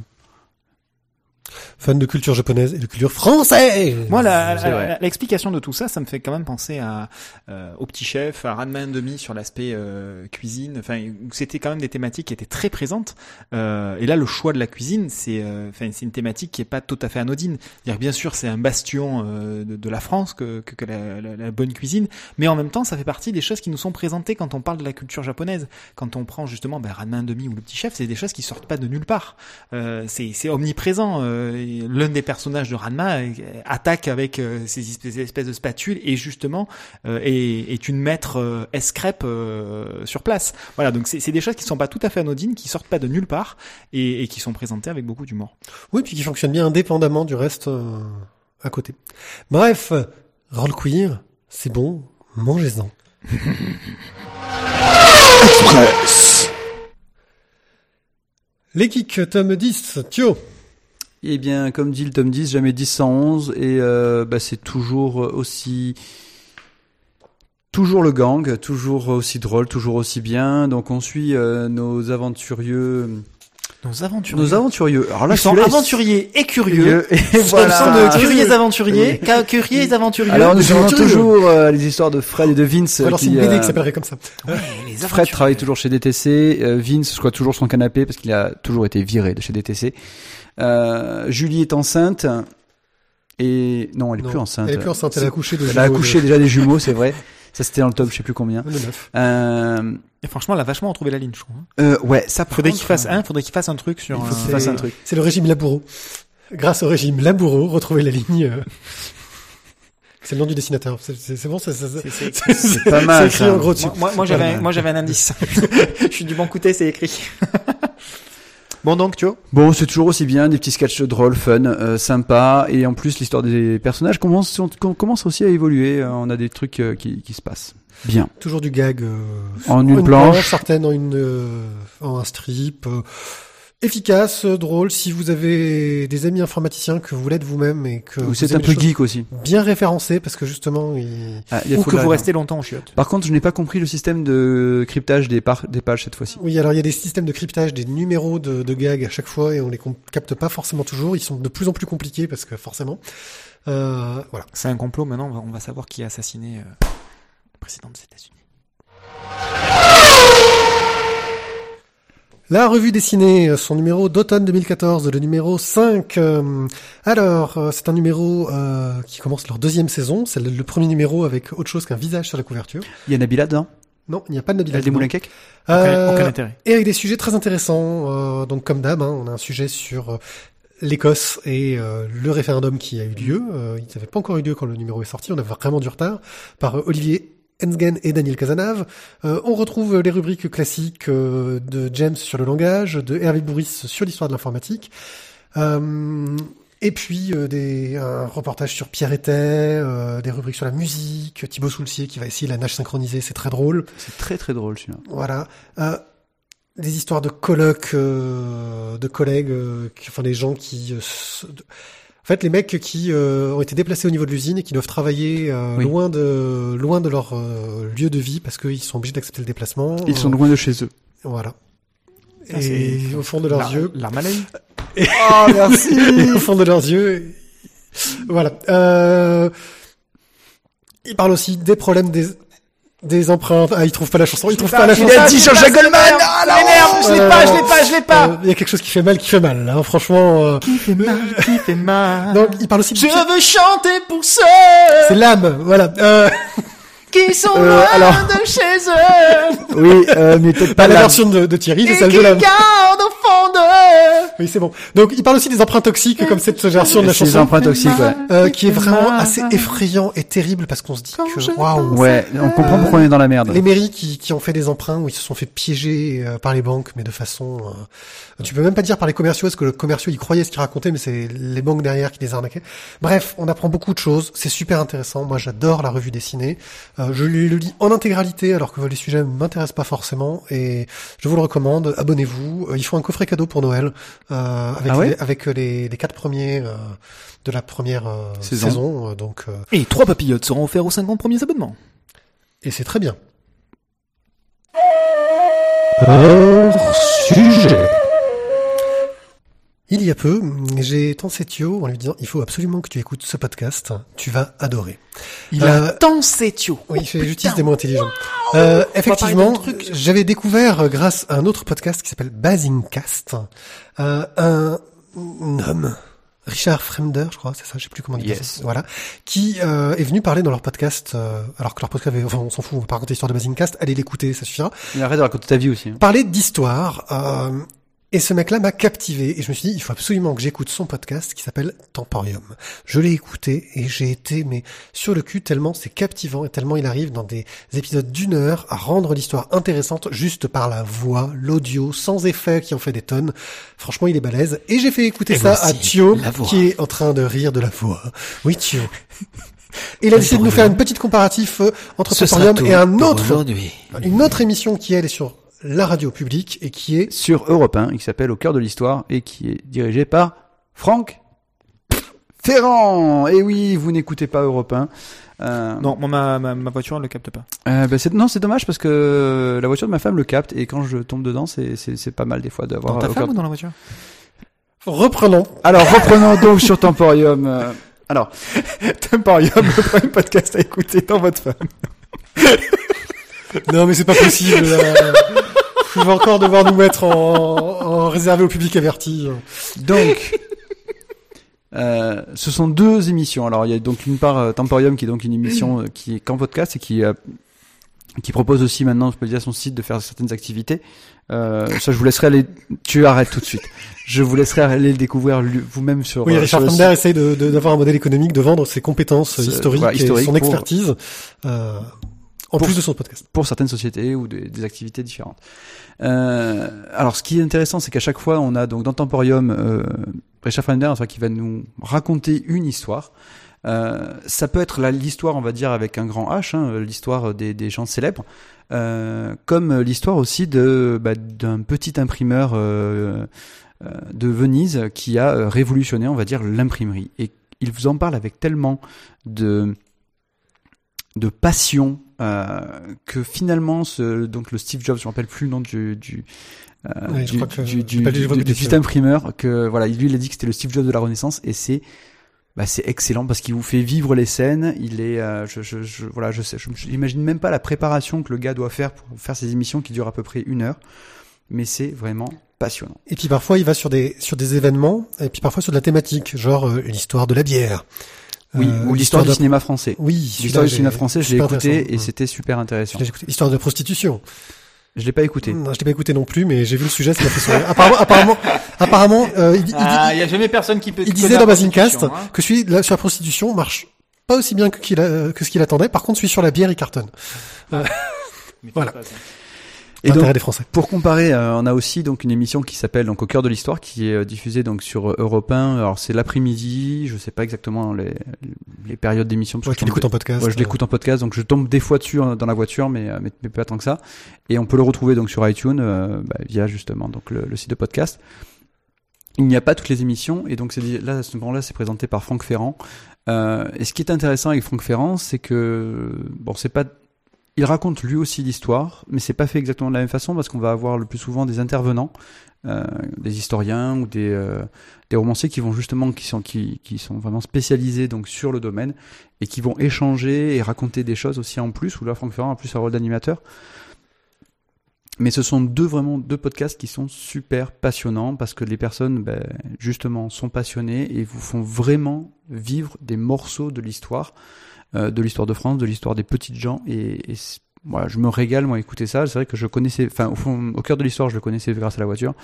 Fan de culture japonaise et de culture française. Moi, l'explication de tout ça, ça me fait quand même penser à euh, au petit chef, à Ranma and demi sur l'aspect euh, cuisine. Enfin, c'était quand même des thématiques qui étaient très présentes. Euh, et là, le choix de la cuisine, c'est euh, enfin c'est une thématique qui est pas tout à fait anodine. Dire bien sûr, c'est un bastion euh, de, de la France que, que, que la, la- la bonne cuisine, mais en même temps, ça fait partie des choses qui nous sont présentées quand on parle de la culture japonaise. Quand on prend justement ben, Ranma demi ou le petit chef, c'est des choses qui sortent pas de nulle part. Euh, c'est c'est omniprésent. Euh, L'un des personnages de Ranma euh, attaque avec euh, ces espèces, ces espèces de spatules et justement euh, est, est une maître euh, escrêpe euh, sur place. Voilà, donc c'est des choses qui sont pas tout à fait anodines, qui sortent pas de nulle part et, et qui sont présentées avec beaucoup d'humour. Oui, puis qui fonctionne bien indépendamment du reste euh, à côté. Bref, roll queer, c'est bon, mangez-en. Les geeks, tome 10, Thio. Eh bien, comme dit le tome 10, jamais 10 sans 11, et euh, bah, c'est toujours aussi... Toujours le gang, toujours aussi drôle, toujours aussi bien. Donc on suit euh, nos aventurieux... Nos aventuriers. Nos aventurieux. Alors là, Ils sont aventuriers et curieux. Et Ils sont voilà. de curieux aventuriers, curieux aventurieux. Alors nous aventurieux. toujours euh, les histoires de Fred et de Vince. Alors c'est une BD euh, qui s'appellerait comme ça. Ouais, les Fred aventuriers. travaille toujours chez DTC, euh, Vince squatte toujours son canapé parce qu'il a toujours été viré de chez DTC. Euh, Julie est enceinte et non, elle est Non, plus enceinte. Elle est plus enceinte, elle a accouché de Elle a accouché déjà des jumeaux, c'est vrai. Ça c'était dans le tome, je sais plus combien. le neuf. Euh, Et franchement, elle a vachement retrouvé la ligne, je trouve. hein. euh, ouais, ça. Faudrait qu'il fasse un, faudrait qu'il fasse un truc sur. Il faut un- qu'il fasse un truc. C'est le régime Laboureau. Grâce au régime Laboureau, retrouvez la ligne. euh, C'est le nom du dessinateur. C'est- bon, ça, ça, ça- C'est- pas mal. C'est écrit ça. en gros dessus. Moi, moi, moi, j'avais, un- moi, j'avais un indice. je suis du bon côté, c'est écrit. Bon, donc, tu vois. Bon, c'est toujours aussi bien, des petits sketchs drôles, fun, euh, sympa, et en plus l'histoire des personnages commence, aussi à évoluer. euh, On a des trucs euh, qui, qui se passent bien. Toujours du gag. euh, En une planche. certaines en une euh, en un strip. Efficace, drôle. Si vous avez des amis informaticiens que vous l'êtes vous-même et que Vous êtes aimez un peu geek aussi. bien référencé parce que justement, il... Ah, il Ou faut que vous restez longtemps au chiottes. Par contre, je n'ai pas compris le système de cryptage des, par- des pages cette fois-ci. oui, alors il y a des systèmes de cryptage, des numéros de, de gags à chaque fois et on les capte pas forcément toujours. Ils sont de plus en plus compliqués parce que forcément, euh, voilà. C'est un complot. Maintenant, on va, on va savoir qui a assassiné euh, le président des États-Unis. La revue dessinée, euh, son numéro d'automne 2014, le numéro 5. euh, alors, euh, c'est un numéro euh, qui commence leur deuxième saison. C'est le, le premier numéro avec autre chose qu'un visage sur la couverture. Il y a Nabila dedans? Non, il n'y a pas de Il y Nabila. a des moulins cake? Aucun, Euh, aucun intérêt. et avec des sujets très intéressants. euh, donc, comme d'hab, hein, on a un sujet sur l'Écosse et euh, le référendum qui a eu lieu. Euh, il n'avait pas encore eu lieu quand le numéro est sorti. On avait vraiment du retard. Par euh, Olivier Ensgen et Daniel Casanave. Euh, on retrouve les rubriques classiques euh, de James sur le langage, de Hervé Bourris sur l'histoire de l'informatique. Euh, et puis euh, des, un reportage sur Pierre Ettet, euh, des rubriques sur la musique, Thibaut Soulcier qui va essayer la nage synchronisée, c'est très drôle. C'est très très drôle celui-là. Voilà. Euh, des histoires de colloques, euh, de collègues, euh, qui- enfin des gens qui... En fait, les mecs qui euh, ont été déplacés au niveau de l'usine et qui doivent travailler euh, Oui. loin de loin de leur euh, lieu de vie parce qu'ils sont obligés d'accepter le déplacement. Ils sont loin de chez eux. Voilà. Ah, Et au fond de leurs yeux, L'arme à l'œil. Oh merci et au fond de leurs yeux, voilà. Euh, il parle aussi des problèmes des des empreintes. Ah, il trouve pas la chanson. Il trouve pas, la chanson. Il a dit Jean-Jacques Goldman Ah Ça m'énerve, je l'ai pas, je l'ai pas, je l'ai pas. Euh, Il y a quelque chose qui fait mal, qui fait mal. Hein, franchement. euh, Qui fait mal, qui fait mal. Donc, il parle aussi de... Je veux chanter pour ceux C'est l'âme, voilà. Qui sont Euh, loin alors- de chez eux Oui, euh, mais peut-être pas la version de, de Thierry, c'est celle de au fond d'eux. Oui, c'est bon. Donc, il parle aussi des empreintes toxiques, comme cette version de la chanson, empreintes toxiques, ouais. euh, qui est vraiment assez effrayant et terrible parce qu'on se dit Quand que, waouh. Ouais, on comprend pourquoi on est dans la merde. Les mairies qui, qui ont fait des emprunts où ils se sont fait piéger euh, par les banques, mais de façon, euh, tu peux même pas dire par les commerciaux, parce que le commerciaux il croyait ce qu'il racontait, mais c'est les banques derrière qui les arnaquaient. Bref, on apprend beaucoup de choses, c'est super intéressant. Moi, j'adore la revue dessinée. Euh, je le lis en intégralité, alors que les sujets ne m'intéressent pas forcément, et je vous le recommande. Abonnez-vous. Euh, Ils font un coffret cadeau pour Noël euh, avec Ah ouais les, avec les, les quatre premiers euh, de la première euh, Saison. saison. euh, donc, euh, Et trois papillotes seront offerts aux 50 premiers abonnements. et c'est très bien. Hors sujet. Il y a peu, j'ai Thio en lui disant il faut absolument que tu écoutes ce podcast, tu vas adorer. Il Euh, a tant Tio. Oui, j'ai- j'utilise des mots intelligents. Euh, effectivement, j'avais découvert euh, grâce à un autre podcast qui s'appelle Basingcast, euh, un, homme, Richard Fremder, je crois, c'est ça, je sais plus comment dire Yes. Voilà, qui euh, est venu parler dans leur podcast, euh, alors que leur podcast, avait, enfin, on s'en fout, on va pas raconter l'histoire de Basingcast, allez l'écouter, ça suffira. Et arrête de raconter ta vie aussi. hein. Parler d'histoire. Euh, et ce mec-là m'a captivé et je me suis dit il faut absolument que j'écoute son podcast qui s'appelle Temporium. Je l'ai écouté et j'ai été mais sur le cul tellement c'est captivant et tellement il arrive dans des épisodes d'une heure à rendre l'histoire intéressante juste par la voix, l'audio, sans effet qui en fait des tonnes. Franchement il est balèze et j'ai fait écouter Et ça à Thio qui est en train de rire de la voix. Oui Thio. Et il a décidé de nous faire une petite comparatif euh, entre Temporium et un autre une autre émission qui elle est sur la radio publique et qui est Sur Europe 1, qui s'appelle Au cœur de l'histoire et qui est dirigé par Franck Ferrand. Et oui, vous n'écoutez pas Europe 1. Euh, Non, moi, ma, ma, ma voiture, elle le capte pas. euh, bah, c'est, non, c'est dommage parce que la voiture de ma femme le capte et quand je tombe dedans, c'est, c'est, c'est pas mal des fois d'avoir. Dans ta femme cœur- ou dans la voiture? Reprenons. Alors reprenons donc sur Temporium. euh, alors, Temporium, le premier podcast à écouter dans votre femme. Non mais c'est pas possible. Là. Vous va encore devoir nous mettre en, en réservé au public averti. donc. Euh, ce sont deux émissions. Alors il y a donc une part euh, Temporium qui est donc une émission euh, qui est qu'en podcast et qui euh, qui propose aussi maintenant, je peux dire, son site de faire certaines activités. Euh, ça, je vous laisserai aller. Tu arrêtes tout de suite. Je vous laisserai aller le découvrir vous-même sur. Oui, Richard Fender essaye de- de- d'avoir un modèle économique, de vendre ses compétences Ce- historiques, voilà, historique et son pour- expertise, euh, en pour- plus de son podcast. pour certaines sociétés ou des, des activités différentes. Euh, alors, ce qui est intéressant, c'est qu'à chaque fois, on a donc dans Temporium euh, Richard Fender enfin, qui va nous raconter une histoire. Euh, ça peut être l'histoire, on va dire, avec un grand H, hein, l'histoire des, des gens célèbres, euh, comme l'histoire aussi de bah, d'un petit imprimeur de Venise qui a révolutionné, on va dire, l'imprimerie. Et il vous en parle avec tellement de de passion que finalement ce, donc le Steve Jobs je me rappelle plus le nom du du euh, du, que du, du, du- petit imprimeur que voilà lui il a dit que c'était le Steve Jobs de la Renaissance et c'est bah, c'est excellent parce qu'il vous fait vivre les scènes il est euh, je, je, je voilà je sais j'imagine même pas la préparation que le gars doit faire pour faire ces émissions qui durent à peu près une heure mais c'est vraiment passionnant Et puis parfois, il va sur des sur des événements, et puis parfois sur de la thématique, genre euh, l'histoire de la bière. Oui Euh, ou l'histoire du cinéma français Oui, l'histoire du cinéma français je l'ai écouté et c'était super intéressant J'ai écouté. Histoire de prostitution. je l'ai pas écouté Non, je l'ai pas écouté non plus, mais j'ai vu le sujet, ça m'a fait sourire. Apparemment, apparemment, apparemment, euh, il, il- Ah, il- il y a jamais personne qui peut. il disait dans prostitution, hein. que celui la, sur la prostitution marche pas aussi bien que, qu'il a- que ce qu'il attendait. Par contre, celui sur la bière, il cartonne. Mais Voilà. pas. Et donc L'intérêt des Français. Pour comparer, euh, on a aussi donc une émission qui s'appelle donc au cœur de l'histoire qui est euh, diffusée donc sur euh, Europe 1. Alors c'est l'après-midi, je sais pas exactement les, les périodes d'émission. Ouais, tu l'écoutes en podcast. Ouais, je l'écoute en podcast, donc je tombe des fois dessus hein, dans la voiture, mais, mais, mais pas tant que ça. Et on peut le retrouver donc sur iTunes euh, bah, via justement donc le, le site de podcast. Il n'y a pas toutes les émissions, et donc c'est là à ce moment-là c'est présenté par Franck Ferrand. Euh, et ce qui est intéressant avec Franck Ferrand, c'est que bon c'est pas il raconte lui aussi l'histoire, mais c'est pas fait exactement de la même façon parce qu'on va avoir le plus souvent des intervenants, euh, des historiens ou des, euh, des romanciers qui vont justement qui sont qui, qui sont vraiment spécialisés donc sur le domaine et qui vont échanger et raconter des choses aussi en plus. Où là, Franck Ferrand a plus un rôle d'animateur. Mais ce sont deux vraiment deux podcasts qui sont super passionnants parce que les personnes ben, justement sont passionnées et vous font vraiment vivre des morceaux de l'histoire de l'histoire de France, de l'histoire des petites gens et, et voilà, je me régale moi à écouter ça. C'est vrai que je connaissais, enfin au fond, au cœur de l'histoire, je le connaissais grâce à la voiture.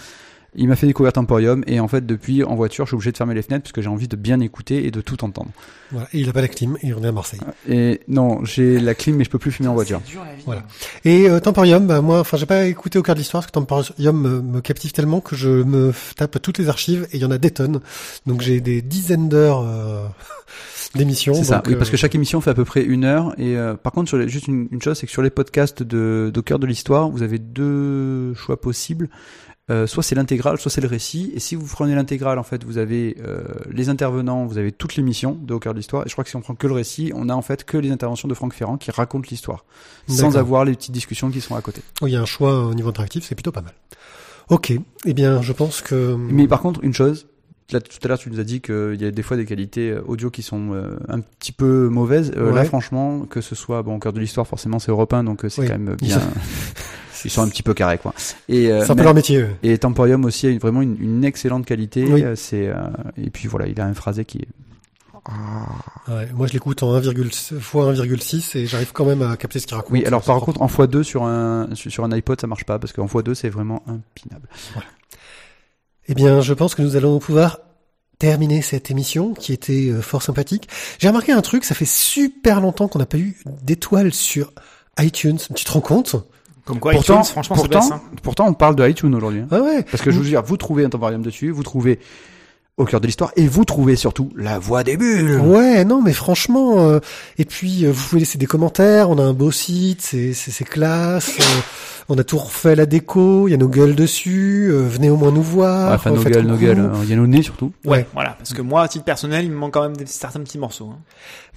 Il m'a fait découvrir Temporium et en fait depuis en voiture, je suis obligé de fermer les fenêtres parce que j'ai envie de bien écouter et de tout entendre. Voilà. Et il a pas la clim, et on est à Marseille. Et non, j'ai la clim mais je peux plus fumer en voiture. C'est dur, la vie. Voilà. Et euh, Temporium, bah, moi, enfin, j'ai pas écouté au cœur de l'histoire parce que Temporium me, me captive tellement que je me tape toutes les archives et il y en a des tonnes. Donc j'ai des dizaines d'heures euh, d'émission. C'est ça, oui, parce que euh, chaque émission fait à peu près une heure. Et euh, par contre, sur les- juste une, une chose, c'est que sur les podcasts de, de cœur de l'histoire, vous avez deux choix possibles. Euh, soit c'est l'intégrale, soit c'est le récit. Et si vous prenez l'intégrale, en fait, vous avez euh, les intervenants, vous avez toute l'émission de Au cœur de l'histoire. Et je crois que si on prend que le récit, on a en fait que les interventions de Franck Ferrand qui racontent l'histoire, sans avoir les petites discussions qui sont à côté. oui, il y a un choix au niveau interactif, c'est plutôt pas mal. Ok, eh bien, je pense que. Mais par contre, une chose, là, tout à l'heure, tu nous as dit qu'il y a des fois des qualités euh, audio qui sont euh, un petit peu mauvaises. Euh, Là, franchement, que ce soit, bon, au cœur de l'histoire, forcément, c'est européen, donc c'est Oui. quand même bien. Ils sont un petit peu carrés, quoi. Et, c'est un peu leur métier. eux. et Temporium aussi a une- vraiment une, une excellente qualité. Oui. C'est et puis voilà, il a un phrasé qui est. Ouais, moi, je l'écoute en 1,6 fois 1,6 et j'arrive quand même à capter ce qu'il raconte. Oui, alors par contre, en x2 sur un sur sur un iPod, ça marche pas parce qu'en x2 c'est vraiment impinable. Eh bien, je pense que nous allons pouvoir terminer cette émission qui était euh, fort sympathique. J'ai remarqué un truc, ça fait super longtemps qu'on n'a pas eu d'étoiles sur iTunes. Tu te rends compte? Comme quoi, pourtant, iTunes, franchement, c'est pourtant, baisse. hein. pourtant, on parle de iTunes aujourd'hui. hein. Ah ouais. Parce que je veux dire, vous trouvez un Temporium dessus, vous trouvez au cœur de l'histoire et vous trouvez surtout la voix des bulles. Ouais, non, mais franchement. euh, et puis, euh, vous pouvez laisser des commentaires. On a un beau site, c'est c'est c'est classe. euh, on a tout refait la déco. Il y a nos gueules dessus. euh, venez au moins nous voir. Enfin, euh, nos gueules, nos gueules. hein. Il y a nos nez surtout. Ouais. Voilà, parce que moi, à titre personnel, il me manque quand même des, certains petits morceaux. hein.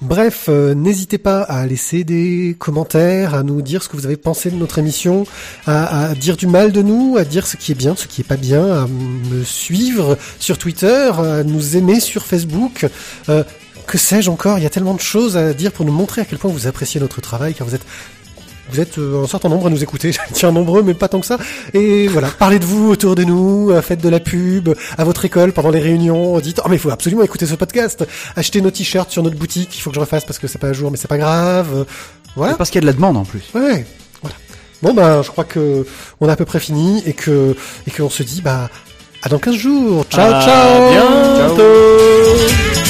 Bref, euh, n'hésitez pas à laisser des commentaires, à nous dire ce que vous avez pensé de notre émission, à, à dire du mal de nous, à dire ce qui est bien, ce qui est pas bien, à me suivre sur Twitter, à nous aimer sur Facebook. Euh, que sais-je encore Il y a tellement de choses à dire pour nous montrer à quel point vous appréciez notre travail, car vous êtes vous êtes euh, un certain nombre à nous écouter, tiens nombreux mais pas tant que ça. Et voilà, parlez de vous autour de nous, euh, faites de la pub à votre école pendant les réunions, dites oh mais il faut absolument écouter ce podcast, achetez nos t-shirts sur notre boutique, il faut que je refasse parce que c'est pas à jour mais c'est pas grave. Voilà. Et Parce qu'il y a de la demande en plus. Ouais, voilà. Bon ben je crois que on a à peu près fini et que et qu'on se dit bah à dans 15 jours. Ciao À ciao. bientôt.